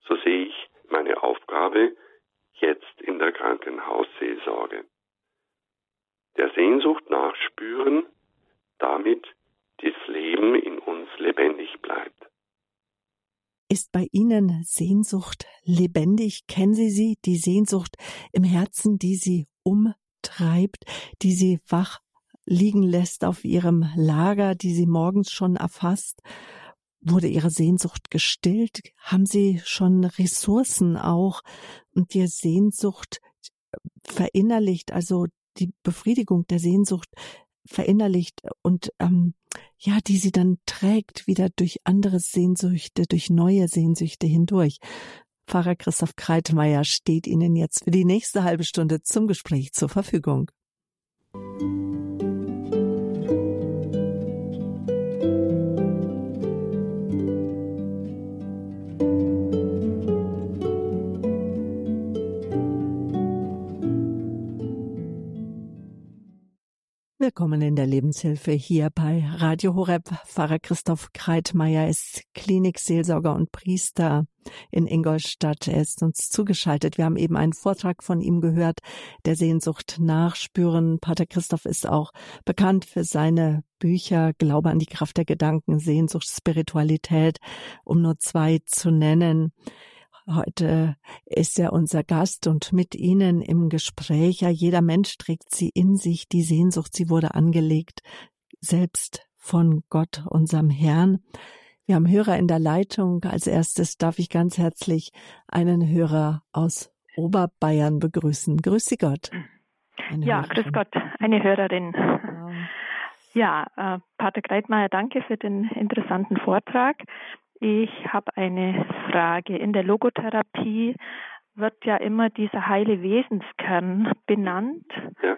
So sehe ich meine Aufgabe jetzt in der Krankenhausseelsorge. Der Sehnsucht nachspüren, damit das Leben in uns lebendig bleibt. Ist bei Ihnen Sehnsucht lebendig? Kennen Sie sie, die Sehnsucht im Herzen, die Sie umtreibt, die Sie wach liegen lässt auf Ihrem Lager, die Sie morgens schon erfasst? Wurde Ihre Sehnsucht gestillt? Haben Sie schon Ressourcen auch und die Sehnsucht verinnerlicht, also die Befriedigung der Sehnsucht verinnerlicht und ähm, ja, die sie dann trägt wieder durch andere Sehnsüchte, durch neue Sehnsüchte hindurch. Pfarrer Christoph Kreitmeier steht Ihnen jetzt für die nächste halbe Stunde zum Gespräch zur Verfügung. Willkommen in der Lebenshilfe hier bei Radio Horeb. Pfarrer Christoph Kreitmeier ist Klinikseelsorger und Priester in Ingolstadt. Er ist uns zugeschaltet. Wir haben eben einen Vortrag von ihm gehört, der Sehnsucht nachspüren. Pater Christoph ist auch bekannt für seine Bücher Glaube an die Kraft der Gedanken, Sehnsucht, Spiritualität, um nur zwei zu nennen. Heute ist er unser Gast und mit Ihnen im Gespräch. Ja, jeder Mensch trägt sie in sich, die Sehnsucht, sie wurde angelegt, selbst von Gott, unserem Herrn. Wir haben Hörer in der Leitung. Als erstes darf ich ganz herzlich einen Hörer aus Oberbayern begrüßen. Grüß Sie Gott. Eine ja, Hörerin. grüß Gott, eine Hörerin. Wow. Ja, äh, Pater Greitmeier, danke für den interessanten Vortrag. Ich habe eine Frage. In der Logotherapie wird ja immer dieser heile Wesenskern benannt. Ja.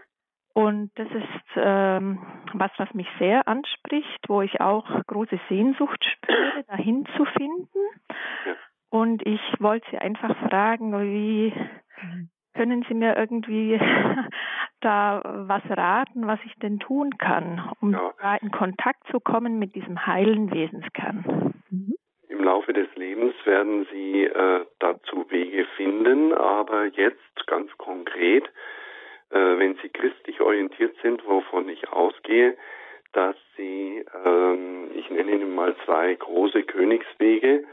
Und das ist ähm, was, was mich sehr anspricht, wo ich auch große Sehnsucht spüre, dahin zu finden. Ja. Und ich wollte Sie einfach fragen, wie können Sie mir irgendwie <laughs> da was raten, was ich denn tun kann, um ja. da in Kontakt zu kommen mit diesem heilen Wesenskern? Mhm. Im Laufe des Lebens werden Sie äh, dazu Wege finden, aber jetzt ganz konkret. Äh, wenn Sie christlich orientiert sind, wovon ich ausgehe, dass Sie, ähm, ich nenne Ihnen mal zwei große Königswege.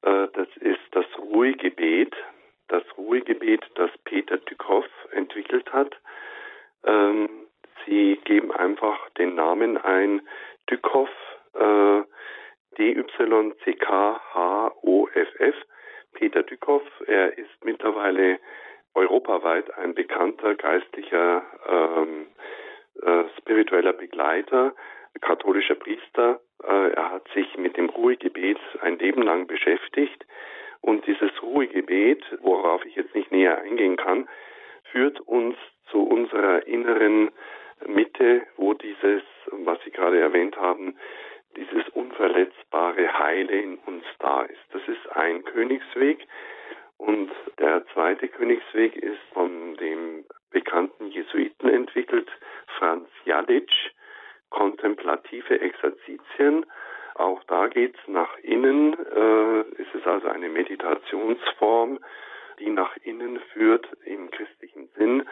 Äh, das ist das Ruhegebet, das Ruhegebet, das Peter Tykhoff entwickelt hat. Ähm, Sie geben einfach den Namen ein, Tykhoff, äh, D-Y-C-K-H-O-F-F. Peter Tykhoff, er ist mittlerweile europaweit ein bekannter geistlicher ähm, äh, spiritueller Begleiter, katholischer Priester. Äh, er hat sich mit dem Ruhegebet ein Leben lang beschäftigt. Und dieses Ruhegebet, worauf ich jetzt nicht näher eingehen kann, führt uns zu unserer inneren Mitte, wo dieses, was Sie gerade erwähnt haben, dieses unverletzbare Heile in uns da ist. Das ist ein Königsweg. Und der zweite Königsweg ist von dem bekannten Jesuiten entwickelt, Franz Jalitsch, kontemplative Exerzitien. Auch da geht's nach innen. Äh, es ist also eine Meditationsform, die nach innen führt im christlichen Sinn.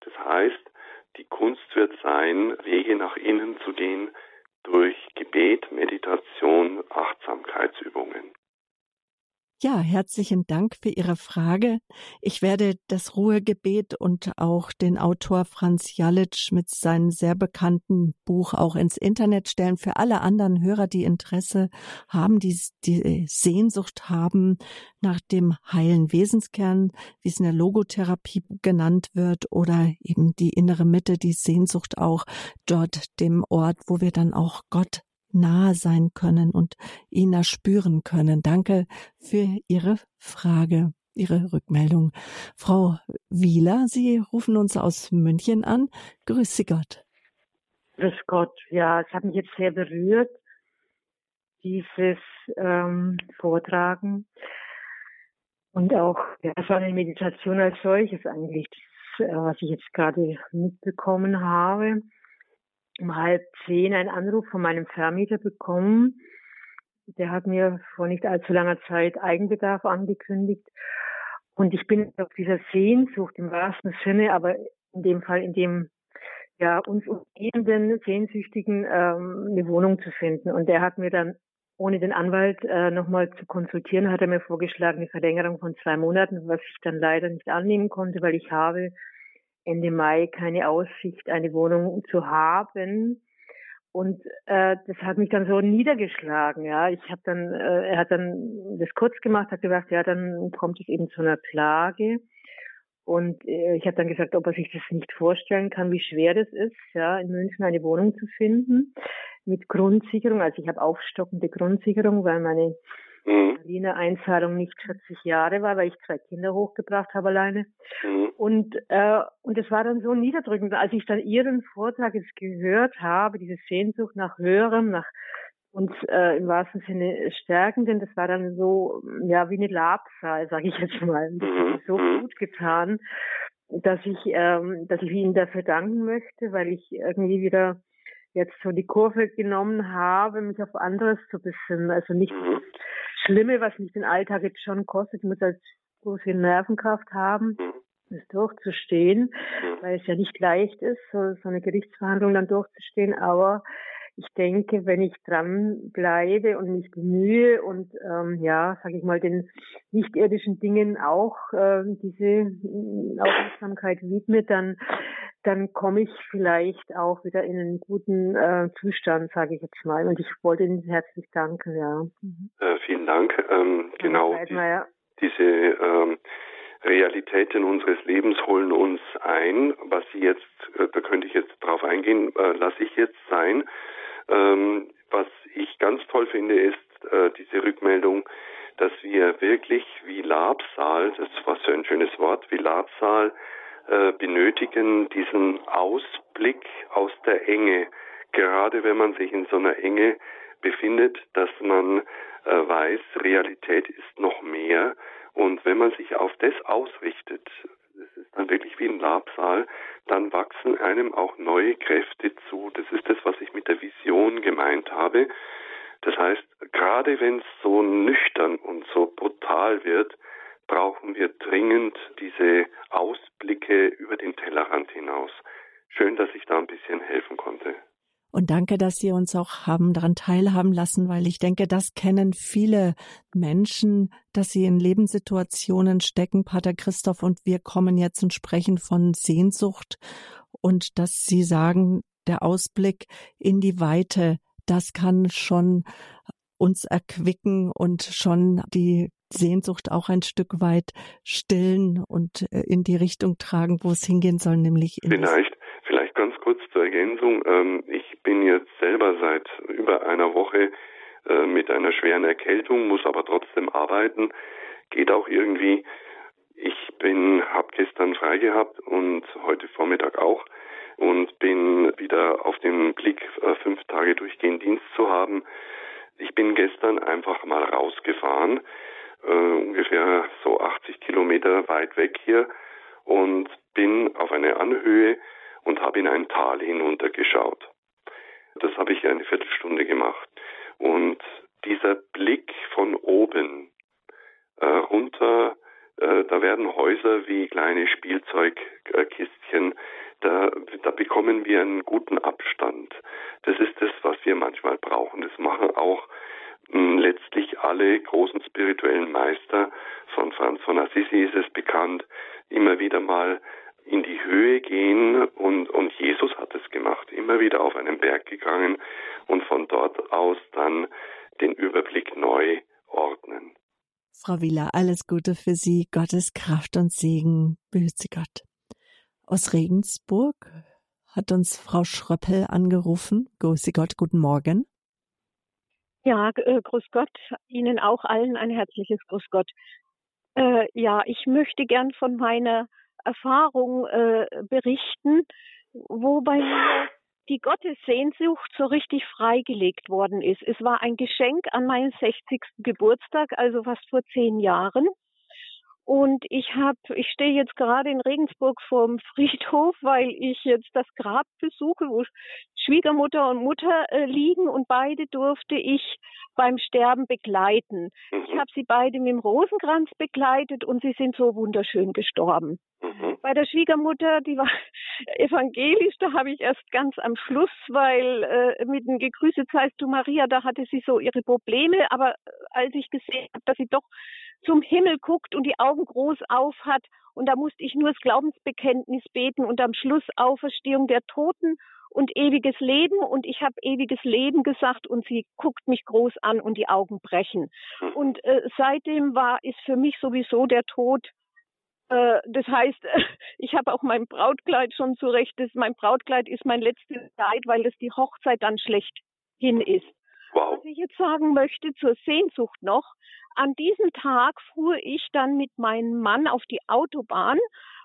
Das heißt, die Kunst wird sein, Wege nach innen zu gehen durch Gebet, Meditation, Achtsamkeitsübungen. Ja, herzlichen Dank für Ihre Frage. Ich werde das Ruhegebet und auch den Autor Franz Jalitsch mit seinem sehr bekannten Buch auch ins Internet stellen. Für alle anderen Hörer, die Interesse haben, die, die Sehnsucht haben nach dem heilen Wesenskern, wie es in der Logotherapie genannt wird, oder eben die innere Mitte, die Sehnsucht auch dort dem Ort, wo wir dann auch Gott nahe sein können und ihn erspüren können. Danke für Ihre Frage, Ihre Rückmeldung. Frau Wieler, Sie rufen uns aus München an. Grüß Sie Gott. Grüß Gott. Ja, es hat mich jetzt sehr berührt, dieses ähm, Vortragen. Und auch, ja, war eine Meditation als solches eigentlich, das, äh, was ich jetzt gerade mitbekommen habe um halb zehn einen Anruf von meinem Vermieter bekommen. Der hat mir vor nicht allzu langer Zeit Eigenbedarf angekündigt. Und ich bin auf dieser Sehnsucht im wahrsten Sinne, aber in dem Fall in dem ja uns umgebenden Sehnsüchtigen ähm, eine Wohnung zu finden. Und der hat mir dann ohne den Anwalt äh, nochmal zu konsultieren, hat er mir vorgeschlagen, eine Verlängerung von zwei Monaten, was ich dann leider nicht annehmen konnte, weil ich habe Ende Mai keine Aussicht, eine Wohnung zu haben. Und äh, das hat mich dann so niedergeschlagen, ja. Ich habe dann, äh, er hat dann das kurz gemacht, hat gesagt, ja, dann kommt es eben zu einer Klage. Und äh, ich habe dann gesagt, ob er sich das nicht vorstellen kann, wie schwer das ist, ja, in München eine Wohnung zu finden mit Grundsicherung. Also ich habe aufstockende Grundsicherung, weil meine mhm. Berliner Einzahlung nicht 40 Jahre war, weil ich zwei Kinder hochgebracht habe alleine. Mhm. Und äh, und es war dann so niederdrückend, als ich dann Ihren Vortrag jetzt gehört habe, diese Sehnsucht nach Höherem, nach uns äh, im wahrsten Sinne stärken, denn das war dann so ja wie eine Labsal, sage ich jetzt mal. Das hat mir so mhm. gut getan, dass ich ähm, dass ich Ihnen dafür danken möchte, weil ich irgendwie wieder jetzt so die Kurve genommen habe, mich auf anderes zu besinnen. Also nicht mhm. Schlimme, was mich den Alltag jetzt schon kostet. Ich muss halt so viel Nervenkraft haben, mhm. das durchzustehen, mhm. weil es ja nicht leicht ist, so, so eine Gerichtsverhandlung dann durchzustehen. Aber ich denke, wenn ich dran bleibe und mich bemühe und ähm, ja, sage ich mal, den nicht-irdischen Dingen auch äh, diese Aufmerksamkeit widme, dann dann komme ich vielleicht auch wieder in einen guten äh, Zustand, sage ich jetzt mal. Und ich wollte Ihnen herzlich danken, ja. Äh, vielen Dank. Ähm, genau, die, diese ähm, Realitäten unseres Lebens holen uns ein. Was Sie jetzt, äh, da könnte ich jetzt drauf eingehen, äh, lasse ich jetzt sein. Ähm, was ich ganz toll finde, ist äh, diese Rückmeldung, dass wir wirklich wie Labsal, das was für ein schönes Wort, wie Labsal benötigen diesen Ausblick aus der Enge. Gerade wenn man sich in so einer Enge befindet, dass man äh, weiß, Realität ist noch mehr. Und wenn man sich auf das ausrichtet, das ist dann wirklich wie ein Labsaal, dann wachsen einem auch neue Kräfte zu. Das ist das, was ich mit der Vision gemeint habe. Das heißt, gerade wenn es so nüchtern und so brutal wird, brauchen wir dringend diese Ausblicke über den Tellerrand hinaus. Schön, dass ich da ein bisschen helfen konnte. Und danke, dass Sie uns auch haben daran teilhaben lassen, weil ich denke, das kennen viele Menschen, dass sie in Lebenssituationen stecken. Pater Christoph und wir kommen jetzt und sprechen von Sehnsucht und dass Sie sagen, der Ausblick in die Weite, das kann schon uns erquicken und schon die Sehnsucht auch ein Stück weit stillen und äh, in die Richtung tragen, wo es hingehen soll, nämlich in vielleicht, vielleicht ganz kurz zur Ergänzung. Ähm, ich bin jetzt selber seit über einer Woche äh, mit einer schweren Erkältung, muss aber trotzdem arbeiten. Geht auch irgendwie. Ich bin, habe gestern frei gehabt und heute Vormittag auch und bin wieder auf dem Blick, äh, fünf Tage durchgehend Dienst zu haben. Ich bin gestern einfach mal rausgefahren, äh, ungefähr so 80 Kilometer weit weg hier und bin auf eine Anhöhe und habe in ein Tal hinuntergeschaut. Das habe ich eine Viertelstunde gemacht. Und dieser Blick von oben äh, runter, äh, da werden Häuser wie kleine Spielzeugkistchen da, da bekommen wir einen guten Abstand. Das ist das, was wir manchmal brauchen. Das machen auch letztlich alle großen spirituellen Meister. Von Franz von Assisi ist es bekannt, immer wieder mal in die Höhe gehen und, und Jesus hat es gemacht, immer wieder auf einen Berg gegangen und von dort aus dann den Überblick neu ordnen. Frau Wieler, alles Gute für Sie, Gottes Kraft und Segen, behüt Sie Gott. Aus Regensburg hat uns Frau Schröppel angerufen. Grüße Gott, guten Morgen. Ja, äh, grüß Gott. Ihnen auch allen ein herzliches Grüß Gott. Äh, ja, ich möchte gern von meiner Erfahrung äh, berichten, wo bei mir die Gottessehnsucht so richtig freigelegt worden ist. Es war ein Geschenk an meinen 60. Geburtstag, also fast vor zehn Jahren. Und ich habe, ich stehe jetzt gerade in Regensburg vorm Friedhof, weil ich jetzt das Grab besuche, wo Schwiegermutter und Mutter äh, liegen und beide durfte ich beim Sterben begleiten. Ich mhm. habe sie beide mit dem Rosenkranz begleitet und sie sind so wunderschön gestorben. Mhm. Bei der Schwiegermutter, die war <laughs> evangelisch, da habe ich erst ganz am Schluss, weil äh, mit dem Gegrüßet seist du Maria, da hatte sie so ihre Probleme, aber äh, als ich gesehen habe, dass sie doch zum Himmel guckt und die Augen groß auf hat. Und da musste ich nur das Glaubensbekenntnis beten und am Schluss Auferstehung der Toten und ewiges Leben. Und ich habe ewiges Leben gesagt und sie guckt mich groß an und die Augen brechen. Und äh, seitdem war, ist für mich sowieso der Tod äh, das heißt, <laughs> ich habe auch mein Brautkleid schon zurecht. Das, mein Brautkleid ist mein letztes Kleid, weil das die Hochzeit dann schlecht hin ist. Wow. Was ich jetzt sagen möchte zur Sehnsucht noch, an diesem Tag fuhr ich dann mit meinem Mann auf die Autobahn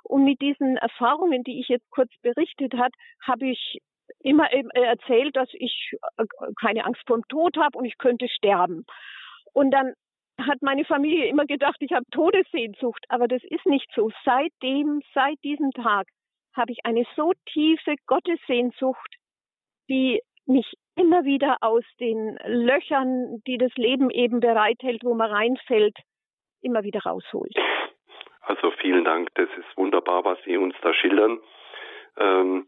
und mit diesen Erfahrungen, die ich jetzt kurz berichtet hat, habe ich immer erzählt, dass ich äh, keine Angst vor dem Tod habe und ich könnte sterben. Und dann hat meine Familie immer gedacht, ich habe Todessehnsucht, aber das ist nicht so. Seitdem, seit diesem Tag habe ich eine so tiefe Gottessehnsucht, die mich immer wieder aus den Löchern, die das Leben eben bereithält, wo man reinfällt, immer wieder rausholt. Also vielen Dank, das ist wunderbar, was Sie uns da schildern. Ähm,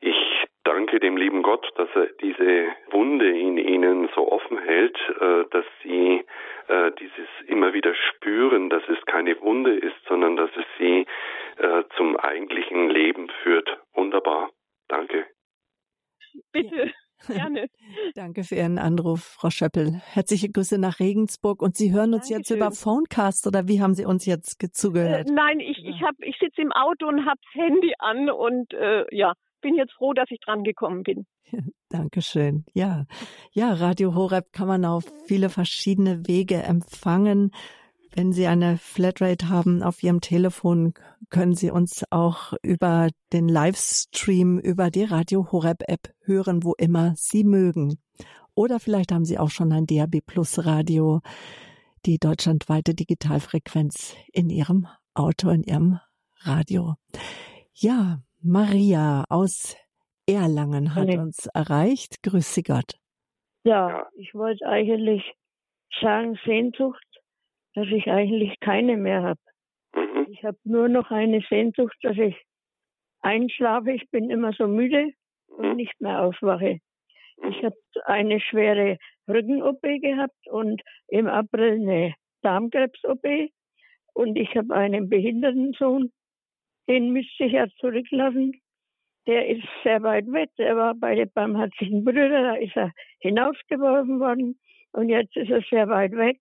ich danke dem lieben Gott, dass er diese Wunde in Ihnen so offen hält, äh, dass Sie äh, dieses immer wieder spüren, dass es keine Wunde ist, sondern dass es Sie äh, zum eigentlichen Leben führt. Wunderbar. Danke. Bitte. <laughs> Gerne. Danke für Ihren Anruf, Frau Schöppel. Herzliche Grüße nach Regensburg. Und Sie hören uns Dankeschön. jetzt über Phonecast oder wie haben Sie uns jetzt zugehört? Äh, nein, ich, ich, hab, ich sitze im Auto und habe das Handy an und äh, ja, bin jetzt froh, dass ich dran gekommen bin. <laughs> Dankeschön. Ja, ja, Radio Horeb kann man auf viele verschiedene Wege empfangen. Wenn Sie eine Flatrate haben auf Ihrem Telefon, können Sie uns auch über den Livestream über die Radio Horeb App hören, wo immer Sie mögen. Oder vielleicht haben Sie auch schon ein DAB Plus Radio, die deutschlandweite Digitalfrequenz in Ihrem Auto, in Ihrem Radio. Ja, Maria aus Erlangen hat Hallo. uns erreicht. Grüß Sie Gott. Ja, ich wollte eigentlich sagen, Sehnsucht dass ich eigentlich keine mehr habe. Mhm. Ich habe nur noch eine Sehnsucht, dass ich einschlafe. Ich bin immer so müde und mhm. nicht mehr aufwache. Ich mhm. habe eine schwere Rücken-OP gehabt und im April eine Darmkrebs-OP. Und ich habe einen Behindertensohn, den müsste ich ja zurücklassen. Der ist sehr weit weg. Der war bei den barmherzigen Brüdern, da ist er hinausgeworfen worden. Und jetzt ist er sehr weit weg.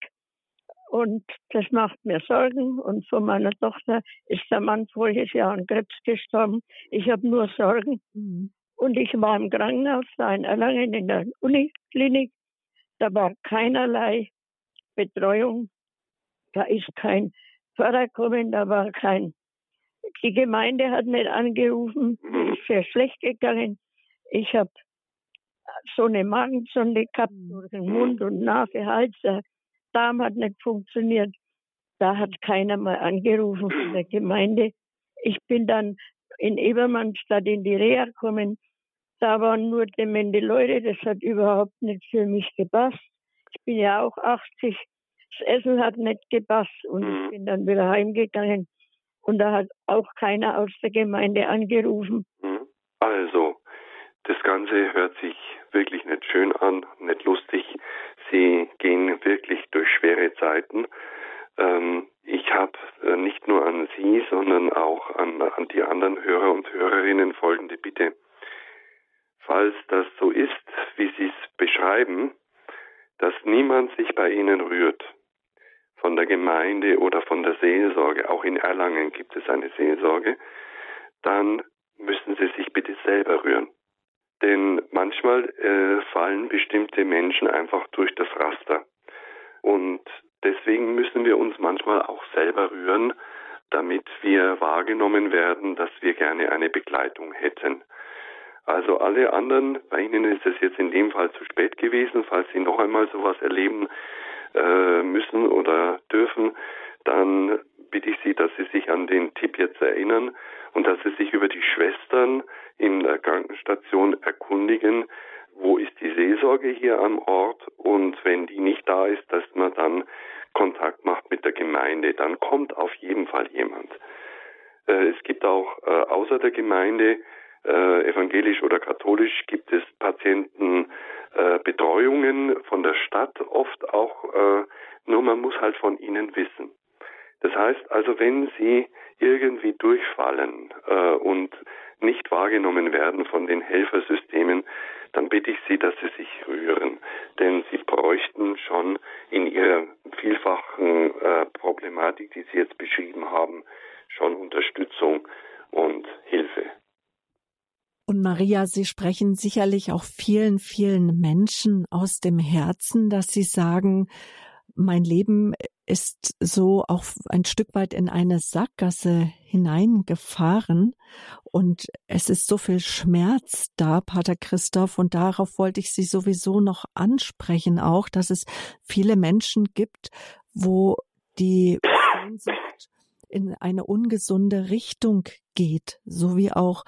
Und das macht mir Sorgen. Und von meiner Tochter ist der Mann voriges Jahr an Krebs gestorben. Ich habe nur Sorgen. Mhm. Und ich war im Krankenhaus da in Erlangen in der Uniklinik. Da war keinerlei Betreuung. Da ist kein Pfarrer gekommen, da war kein. Die Gemeinde hat nicht angerufen. Es ist sehr schlecht gegangen. Ich habe so eine Magensonde gehabt mhm. durch den Mund und Nase, Hals. Der Darm hat nicht funktioniert. Da hat keiner mal angerufen von der Gemeinde. Ich bin dann in Ebermannstadt in die Reha gekommen. Da waren nur demente Leute. Das hat überhaupt nicht für mich gepasst. Ich bin ja auch 80. Das Essen hat nicht gepasst und ich mhm. bin dann wieder heimgegangen. Und da hat auch keiner aus der Gemeinde angerufen. Mhm. Also, das Ganze hört sich wirklich nicht schön an, nicht lustig. Sie gehen wirklich durch schwere Zeiten. Ähm, ich habe äh, nicht nur an Sie, sondern auch an, an die anderen Hörer und Hörerinnen folgende Bitte. Falls das so ist, wie Sie es beschreiben, dass niemand sich bei Ihnen rührt, von der Gemeinde oder von der Seelsorge, auch in Erlangen gibt es eine Seelsorge, dann müssen Sie sich bitte selber rühren. Denn manchmal äh, fallen bestimmte Menschen einfach durch das Raster. Und deswegen müssen wir uns manchmal auch selber rühren, damit wir wahrgenommen werden, dass wir gerne eine Begleitung hätten. Also alle anderen, bei Ihnen ist es jetzt in dem Fall zu spät gewesen, falls Sie noch einmal sowas erleben äh, müssen oder dürfen, dann bitte ich Sie, dass Sie sich an den Tipp jetzt erinnern und dass Sie sich über die Schwestern in der Krankenstation erkundigen, wo ist die Seelsorge hier am Ort und wenn die nicht da ist, dass man dann Kontakt macht mit der Gemeinde, dann kommt auf jeden Fall jemand. Äh, es gibt auch äh, außer der Gemeinde, äh, evangelisch oder katholisch, gibt es Patientenbetreuungen von der Stadt, oft auch, nur man muss halt von ihnen wissen. Das heißt also, wenn Sie irgendwie durchfallen äh, und nicht wahrgenommen werden von den Helfersystemen, dann bitte ich Sie, dass Sie sich rühren. Denn Sie bräuchten schon in Ihrer vielfachen äh, Problematik, die Sie jetzt beschrieben haben, schon Unterstützung und Hilfe. Und Maria, Sie sprechen sicherlich auch vielen, vielen Menschen aus dem Herzen, dass Sie sagen, mein Leben ist so auch ein Stück weit in eine Sackgasse hineingefahren. Und es ist so viel Schmerz da, Pater Christoph, und darauf wollte ich Sie sowieso noch ansprechen auch, dass es viele Menschen gibt, wo die Sehnsucht in eine ungesunde Richtung geht, so wie auch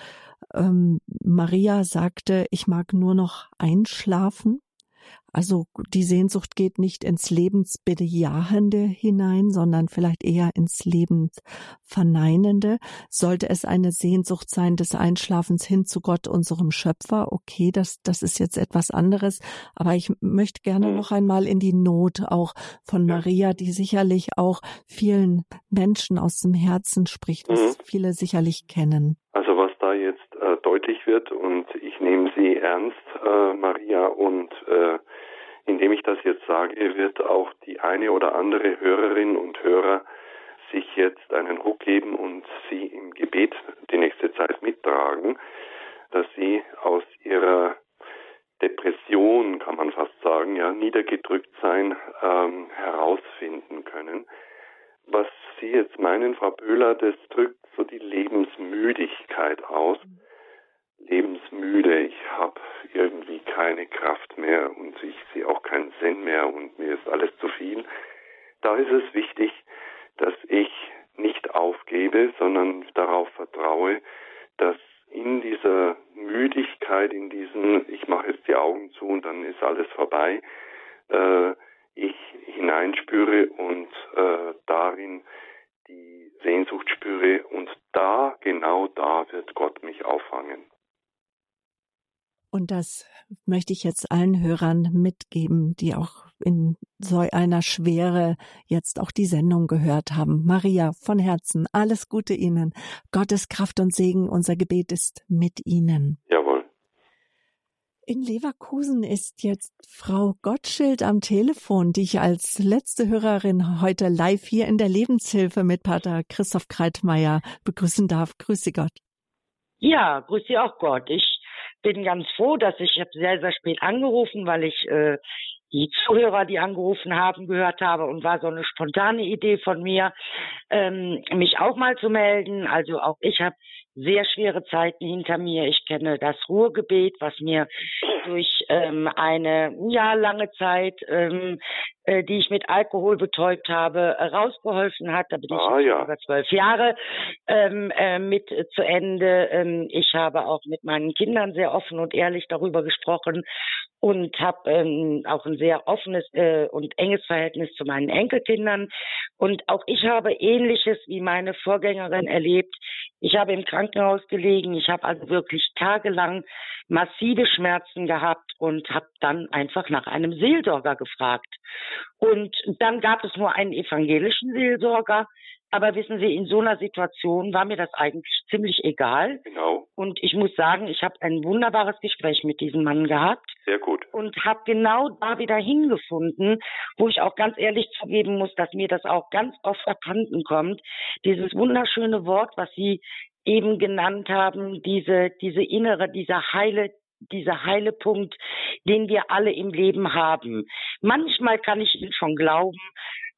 ähm, Maria sagte, ich mag nur noch einschlafen. Also die Sehnsucht geht nicht ins Lebensbejahende hinein, sondern vielleicht eher ins Lebensverneinende. Sollte es eine Sehnsucht sein des Einschlafens hin zu Gott, unserem Schöpfer, okay, das, das ist jetzt etwas anderes. Aber ich möchte gerne mhm. noch einmal in die Not auch von Maria, die sicherlich auch vielen Menschen aus dem Herzen spricht, was mhm. viele sicherlich kennen. Also was da jetzt äh, deutlich wird und ich nehme Sie ernst, äh, Maria, und äh, indem ich das jetzt sage, wird auch die eine oder andere Hörerin und Hörer sich jetzt einen Ruck geben und sie im Gebet die nächste Zeit mittragen, dass sie aus ihrer Depression, kann man fast sagen, ja, niedergedrückt sein, ähm, herausfinden können. Was Sie jetzt meinen, Frau Böhler, das drückt so die Lebensmüdigkeit aus. Mhm lebensmüde, ich habe irgendwie keine Kraft mehr und ich sehe auch keinen Sinn mehr und mir ist alles zu viel. Da ist es wichtig, dass ich nicht aufgebe, sondern darauf vertraue, dass in dieser Müdigkeit, in diesem, ich mache jetzt die Augen zu und dann ist alles vorbei, äh, ich hineinspüre und äh, darin die Sehnsucht spüre und da, genau da wird Gott mich auffangen. Und das möchte ich jetzt allen Hörern mitgeben, die auch in so einer Schwere jetzt auch die Sendung gehört haben. Maria, von Herzen, alles Gute Ihnen. Gottes Kraft und Segen, unser Gebet ist mit Ihnen. Jawohl. In Leverkusen ist jetzt Frau Gottschild am Telefon, die ich als letzte Hörerin heute live hier in der Lebenshilfe mit Pater Christoph Kreitmeier begrüßen darf. Grüße Gott. Ja, grüße auch Gott. Ich bin ganz froh, dass ich, ich habe sehr, sehr spät angerufen, weil ich äh, die Zuhörer, die angerufen haben, gehört habe und war so eine spontane Idee von mir, ähm, mich auch mal zu melden. Also auch ich habe sehr schwere Zeiten hinter mir. Ich kenne das Ruhrgebet, was mir durch ähm, eine ja lange Zeit, ähm, äh, die ich mit Alkohol betäubt habe, rausgeholfen hat. Da bin ah, ich ja. über zwölf Jahre ähm, äh, mit zu Ende. Ähm, ich habe auch mit meinen Kindern sehr offen und ehrlich darüber gesprochen und habe ähm, auch ein sehr offenes äh, und enges Verhältnis zu meinen Enkelkindern. Und auch ich habe Ähnliches wie meine Vorgängerin erlebt. Ich habe im Krankenhaus gelegen. Ich habe also wirklich tagelang massive Schmerzen gehabt und habe dann einfach nach einem Seelsorger gefragt. Und dann gab es nur einen evangelischen Seelsorger. Aber wissen Sie, in so einer Situation war mir das eigentlich ziemlich egal. Genau. Und ich muss sagen, ich habe ein wunderbares Gespräch mit diesem Mann gehabt. Sehr gut. Und habe genau da wieder hingefunden, wo ich auch ganz ehrlich zugeben muss, dass mir das auch ganz oft abhanden kommt. Dieses wunderschöne Wort, was Sie eben genannt haben, diese, diese innere, dieser heile dieser heile Punkt, den wir alle im Leben haben. Manchmal kann ich ihn schon glauben,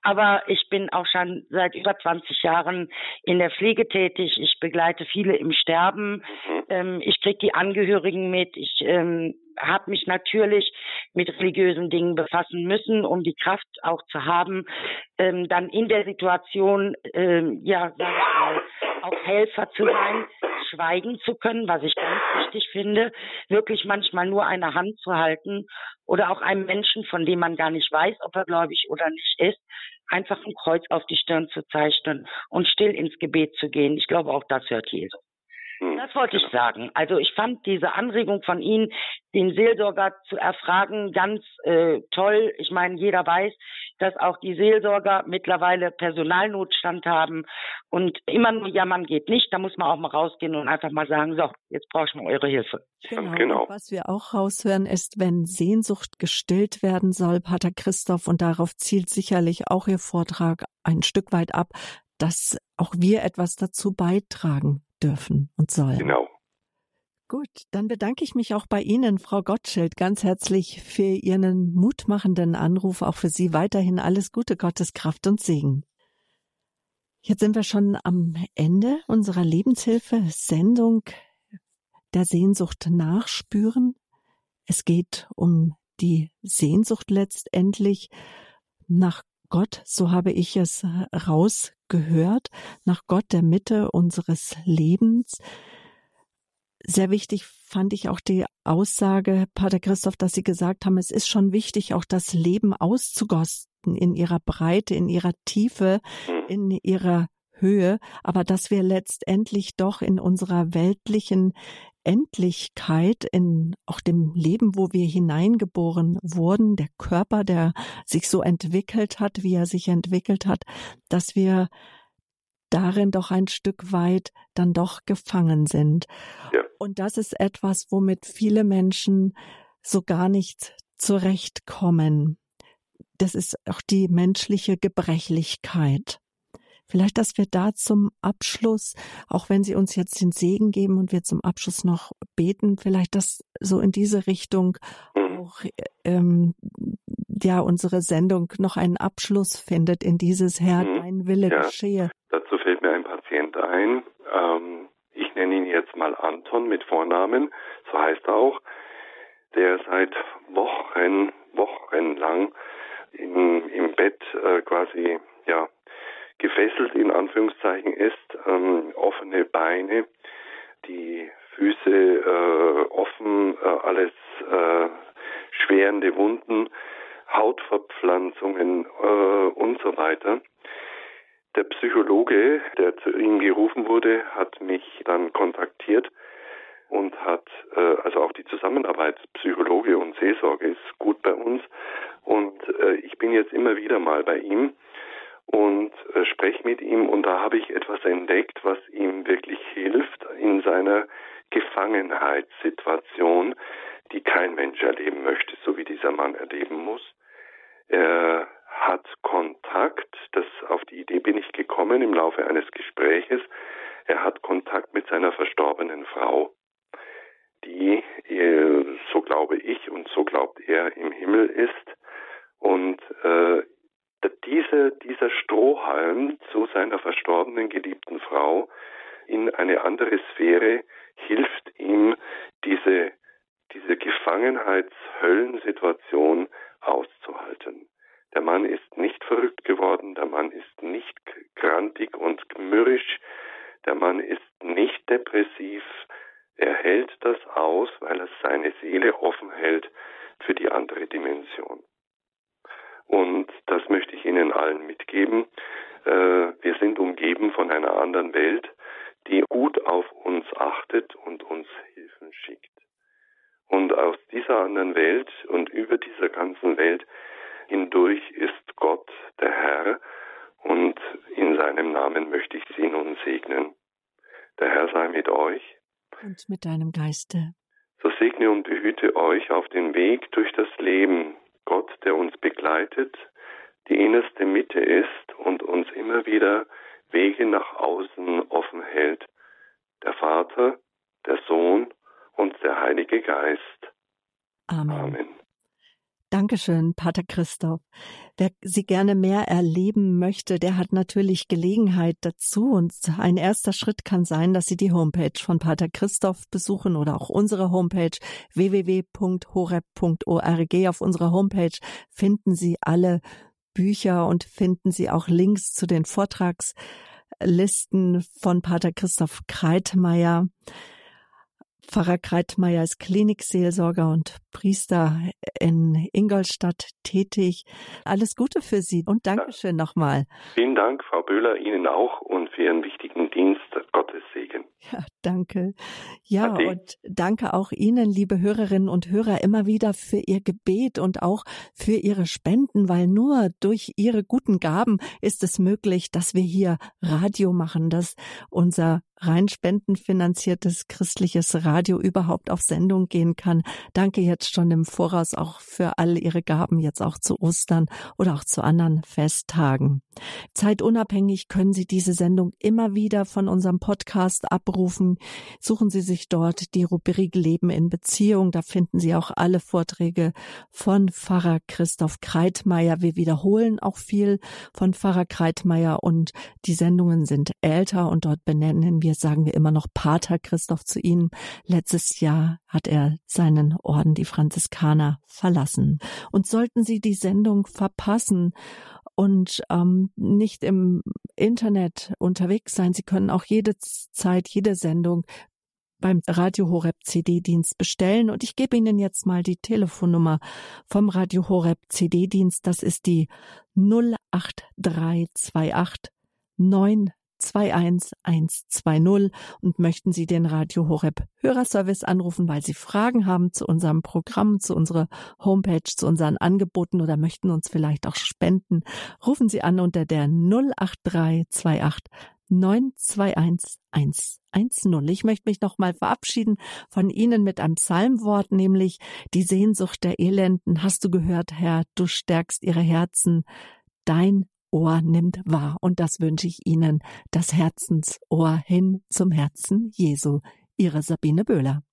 aber ich bin auch schon seit über 20 Jahren in der Pflege tätig. Ich begleite viele im Sterben. Mhm. Ähm, ich kriege die Angehörigen mit. Ich ähm, habe mich natürlich mit religiösen Dingen befassen müssen, um die Kraft auch zu haben, ähm, dann in der Situation, ähm, ja, sag ich mal, auch Helfer zu sein, schweigen zu können, was ich ganz wichtig finde, wirklich manchmal nur eine Hand zu halten oder auch einem Menschen, von dem man gar nicht weiß, ob er gläubig oder nicht ist, einfach ein Kreuz auf die Stirn zu zeichnen und still ins Gebet zu gehen. Ich glaube, auch das hört Jesus. Hm. Das wollte ich sagen. Also ich fand diese Anregung von Ihnen, den Seelsorger zu erfragen, ganz äh, toll. Ich meine, jeder weiß, dass auch die Seelsorger mittlerweile Personalnotstand haben und immer nur jammern geht nicht. Da muss man auch mal rausgehen und einfach mal sagen, so, jetzt brauche ich mal eure Hilfe. Genau. genau. was wir auch raushören, ist, wenn Sehnsucht gestillt werden soll, Pater Christoph, und darauf zielt sicherlich auch Ihr Vortrag ein Stück weit ab, dass auch wir etwas dazu beitragen dürfen und sollen. Genau. Gut, dann bedanke ich mich auch bei Ihnen, Frau Gottschild, ganz herzlich für Ihren mutmachenden Anruf. Auch für Sie weiterhin alles Gute, Gottes Kraft und Segen. Jetzt sind wir schon am Ende unserer Lebenshilfe-Sendung der Sehnsucht nachspüren. Es geht um die Sehnsucht letztendlich nach Gott, so habe ich es rausgehört, nach Gott der Mitte unseres Lebens. Sehr wichtig fand ich auch die Aussage, Pater Christoph, dass Sie gesagt haben, es ist schon wichtig, auch das Leben auszugosten in ihrer Breite, in ihrer Tiefe, in ihrer Höhe, aber dass wir letztendlich doch in unserer weltlichen Endlichkeit in auch dem Leben, wo wir hineingeboren wurden, der Körper, der sich so entwickelt hat, wie er sich entwickelt hat, dass wir darin doch ein Stück weit dann doch gefangen sind. Ja. Und das ist etwas, womit viele Menschen so gar nicht zurechtkommen. Das ist auch die menschliche Gebrechlichkeit. Vielleicht, dass wir da zum Abschluss, auch wenn Sie uns jetzt den Segen geben und wir zum Abschluss noch beten, vielleicht das so in diese Richtung mhm. auch ähm, ja unsere Sendung noch einen Abschluss findet in dieses Herr, mhm. dein Wille ja. geschehe. Dazu fällt mir ein Patient ein. Ähm, ich nenne ihn jetzt mal Anton mit Vornamen, so heißt er auch, der seit Wochen, Wochen lang in, im Bett äh, quasi ja gefesselt in Anführungszeichen ist, ähm, offene Beine, die Füße äh, offen, äh, alles äh, schwerende Wunden, Hautverpflanzungen äh, und so weiter. Der Psychologe, der zu ihm gerufen wurde, hat mich dann kontaktiert und hat, äh, also auch die Zusammenarbeit Psychologe und Seelsorge ist gut bei uns. Und äh, ich bin jetzt immer wieder mal bei ihm und äh, spreche mit ihm und da habe ich etwas entdeckt, was ihm wirklich hilft in seiner Gefangenheitssituation, die kein Mensch erleben möchte, so wie dieser Mann erleben muss. Er hat Kontakt, das auf die Idee bin ich gekommen im Laufe eines Gespräches. Er hat Kontakt mit seiner verstorbenen Frau, die, so glaube ich und so glaubt er, im Himmel ist. Und äh, diese, dieser Strohhalm zu seiner verstorbenen geliebten Frau in eine andere Sphäre hilft ihm, diese, diese Gefangenheitshöllensituation auszuhalten. Der Mann ist nicht verrückt geworden, der Mann ist nicht grantig und mürrisch, der Mann ist nicht depressiv, er hält das aus, weil er seine Seele offen hält für die andere Dimension. Und das möchte ich Ihnen allen mitgeben. Äh, wir sind umgeben von einer anderen Welt, die gut auf uns achtet und uns Hilfen schickt. Und aus dieser anderen Welt und über dieser ganzen Welt hindurch ist Gott der Herr und in seinem Namen möchte ich Sie nun segnen. Der Herr sei mit euch. Und mit deinem Geiste. So segne und behüte euch auf den Weg durch das Leben Gott, der uns begleitet, die innerste Mitte ist und uns immer wieder Wege nach außen offen hält. Der Vater, der Sohn und der Heilige Geist. Amen. Amen. Dankeschön, Pater Christoph. Wer Sie gerne mehr erleben möchte, der hat natürlich Gelegenheit dazu. Und ein erster Schritt kann sein, dass Sie die Homepage von Pater Christoph besuchen oder auch unsere Homepage www.horeb.org. Auf unserer Homepage finden Sie alle Bücher und finden Sie auch Links zu den Vortragslisten von Pater Christoph Kreitmeier. Pfarrer Kreitmeier ist Klinikseelsorger und Priester in Ingolstadt tätig. Alles Gute für Sie und Dankeschön ja. nochmal. Vielen Dank, Frau Böhler, Ihnen auch und für Ihren wichtigen Dienst. Gottes Segen. Ja, danke. Ja, Ade. und danke auch Ihnen, liebe Hörerinnen und Hörer, immer wieder für Ihr Gebet und auch für Ihre Spenden, weil nur durch Ihre guten Gaben ist es möglich, dass wir hier Radio machen, dass unser rein spendenfinanziertes christliches Radio überhaupt auf Sendung gehen kann. Danke jetzt schon im Voraus auch für all Ihre Gaben, jetzt auch zu Ostern oder auch zu anderen Festtagen. Zeitunabhängig können Sie diese Sendung immer wieder von unserem Podcast abrufen. Suchen Sie sich dort die Rubrik Leben in Beziehung. Da finden Sie auch alle Vorträge von Pfarrer Christoph Kreitmeier. Wir wiederholen auch viel von Pfarrer Kreitmeier und die Sendungen sind älter und dort benennen wir sagen wir immer noch Pater Christoph zu Ihnen. Letztes Jahr hat er seinen Orden, die Franziskaner, verlassen. Und sollten Sie die Sendung verpassen und ähm, nicht im Internet unterwegs sein, Sie können auch jede Zeit, jede Sendung beim Radio Horeb CD-Dienst bestellen. Und ich gebe Ihnen jetzt mal die Telefonnummer vom Radio Horeb CD-Dienst. Das ist die 08328 9 21120 und möchten Sie den Radio Horeb Hörerservice anrufen, weil Sie Fragen haben zu unserem Programm, zu unserer Homepage, zu unseren Angeboten oder möchten uns vielleicht auch spenden, rufen Sie an unter der 08328 921 110. Ich möchte mich nochmal verabschieden von Ihnen mit einem Psalmwort, nämlich die Sehnsucht der Elenden. Hast du gehört, Herr, du stärkst ihre Herzen. Dein Ohr nimmt wahr. Und das wünsche ich Ihnen, das Herzensohr hin zum Herzen Jesu. Ihre Sabine Böhler.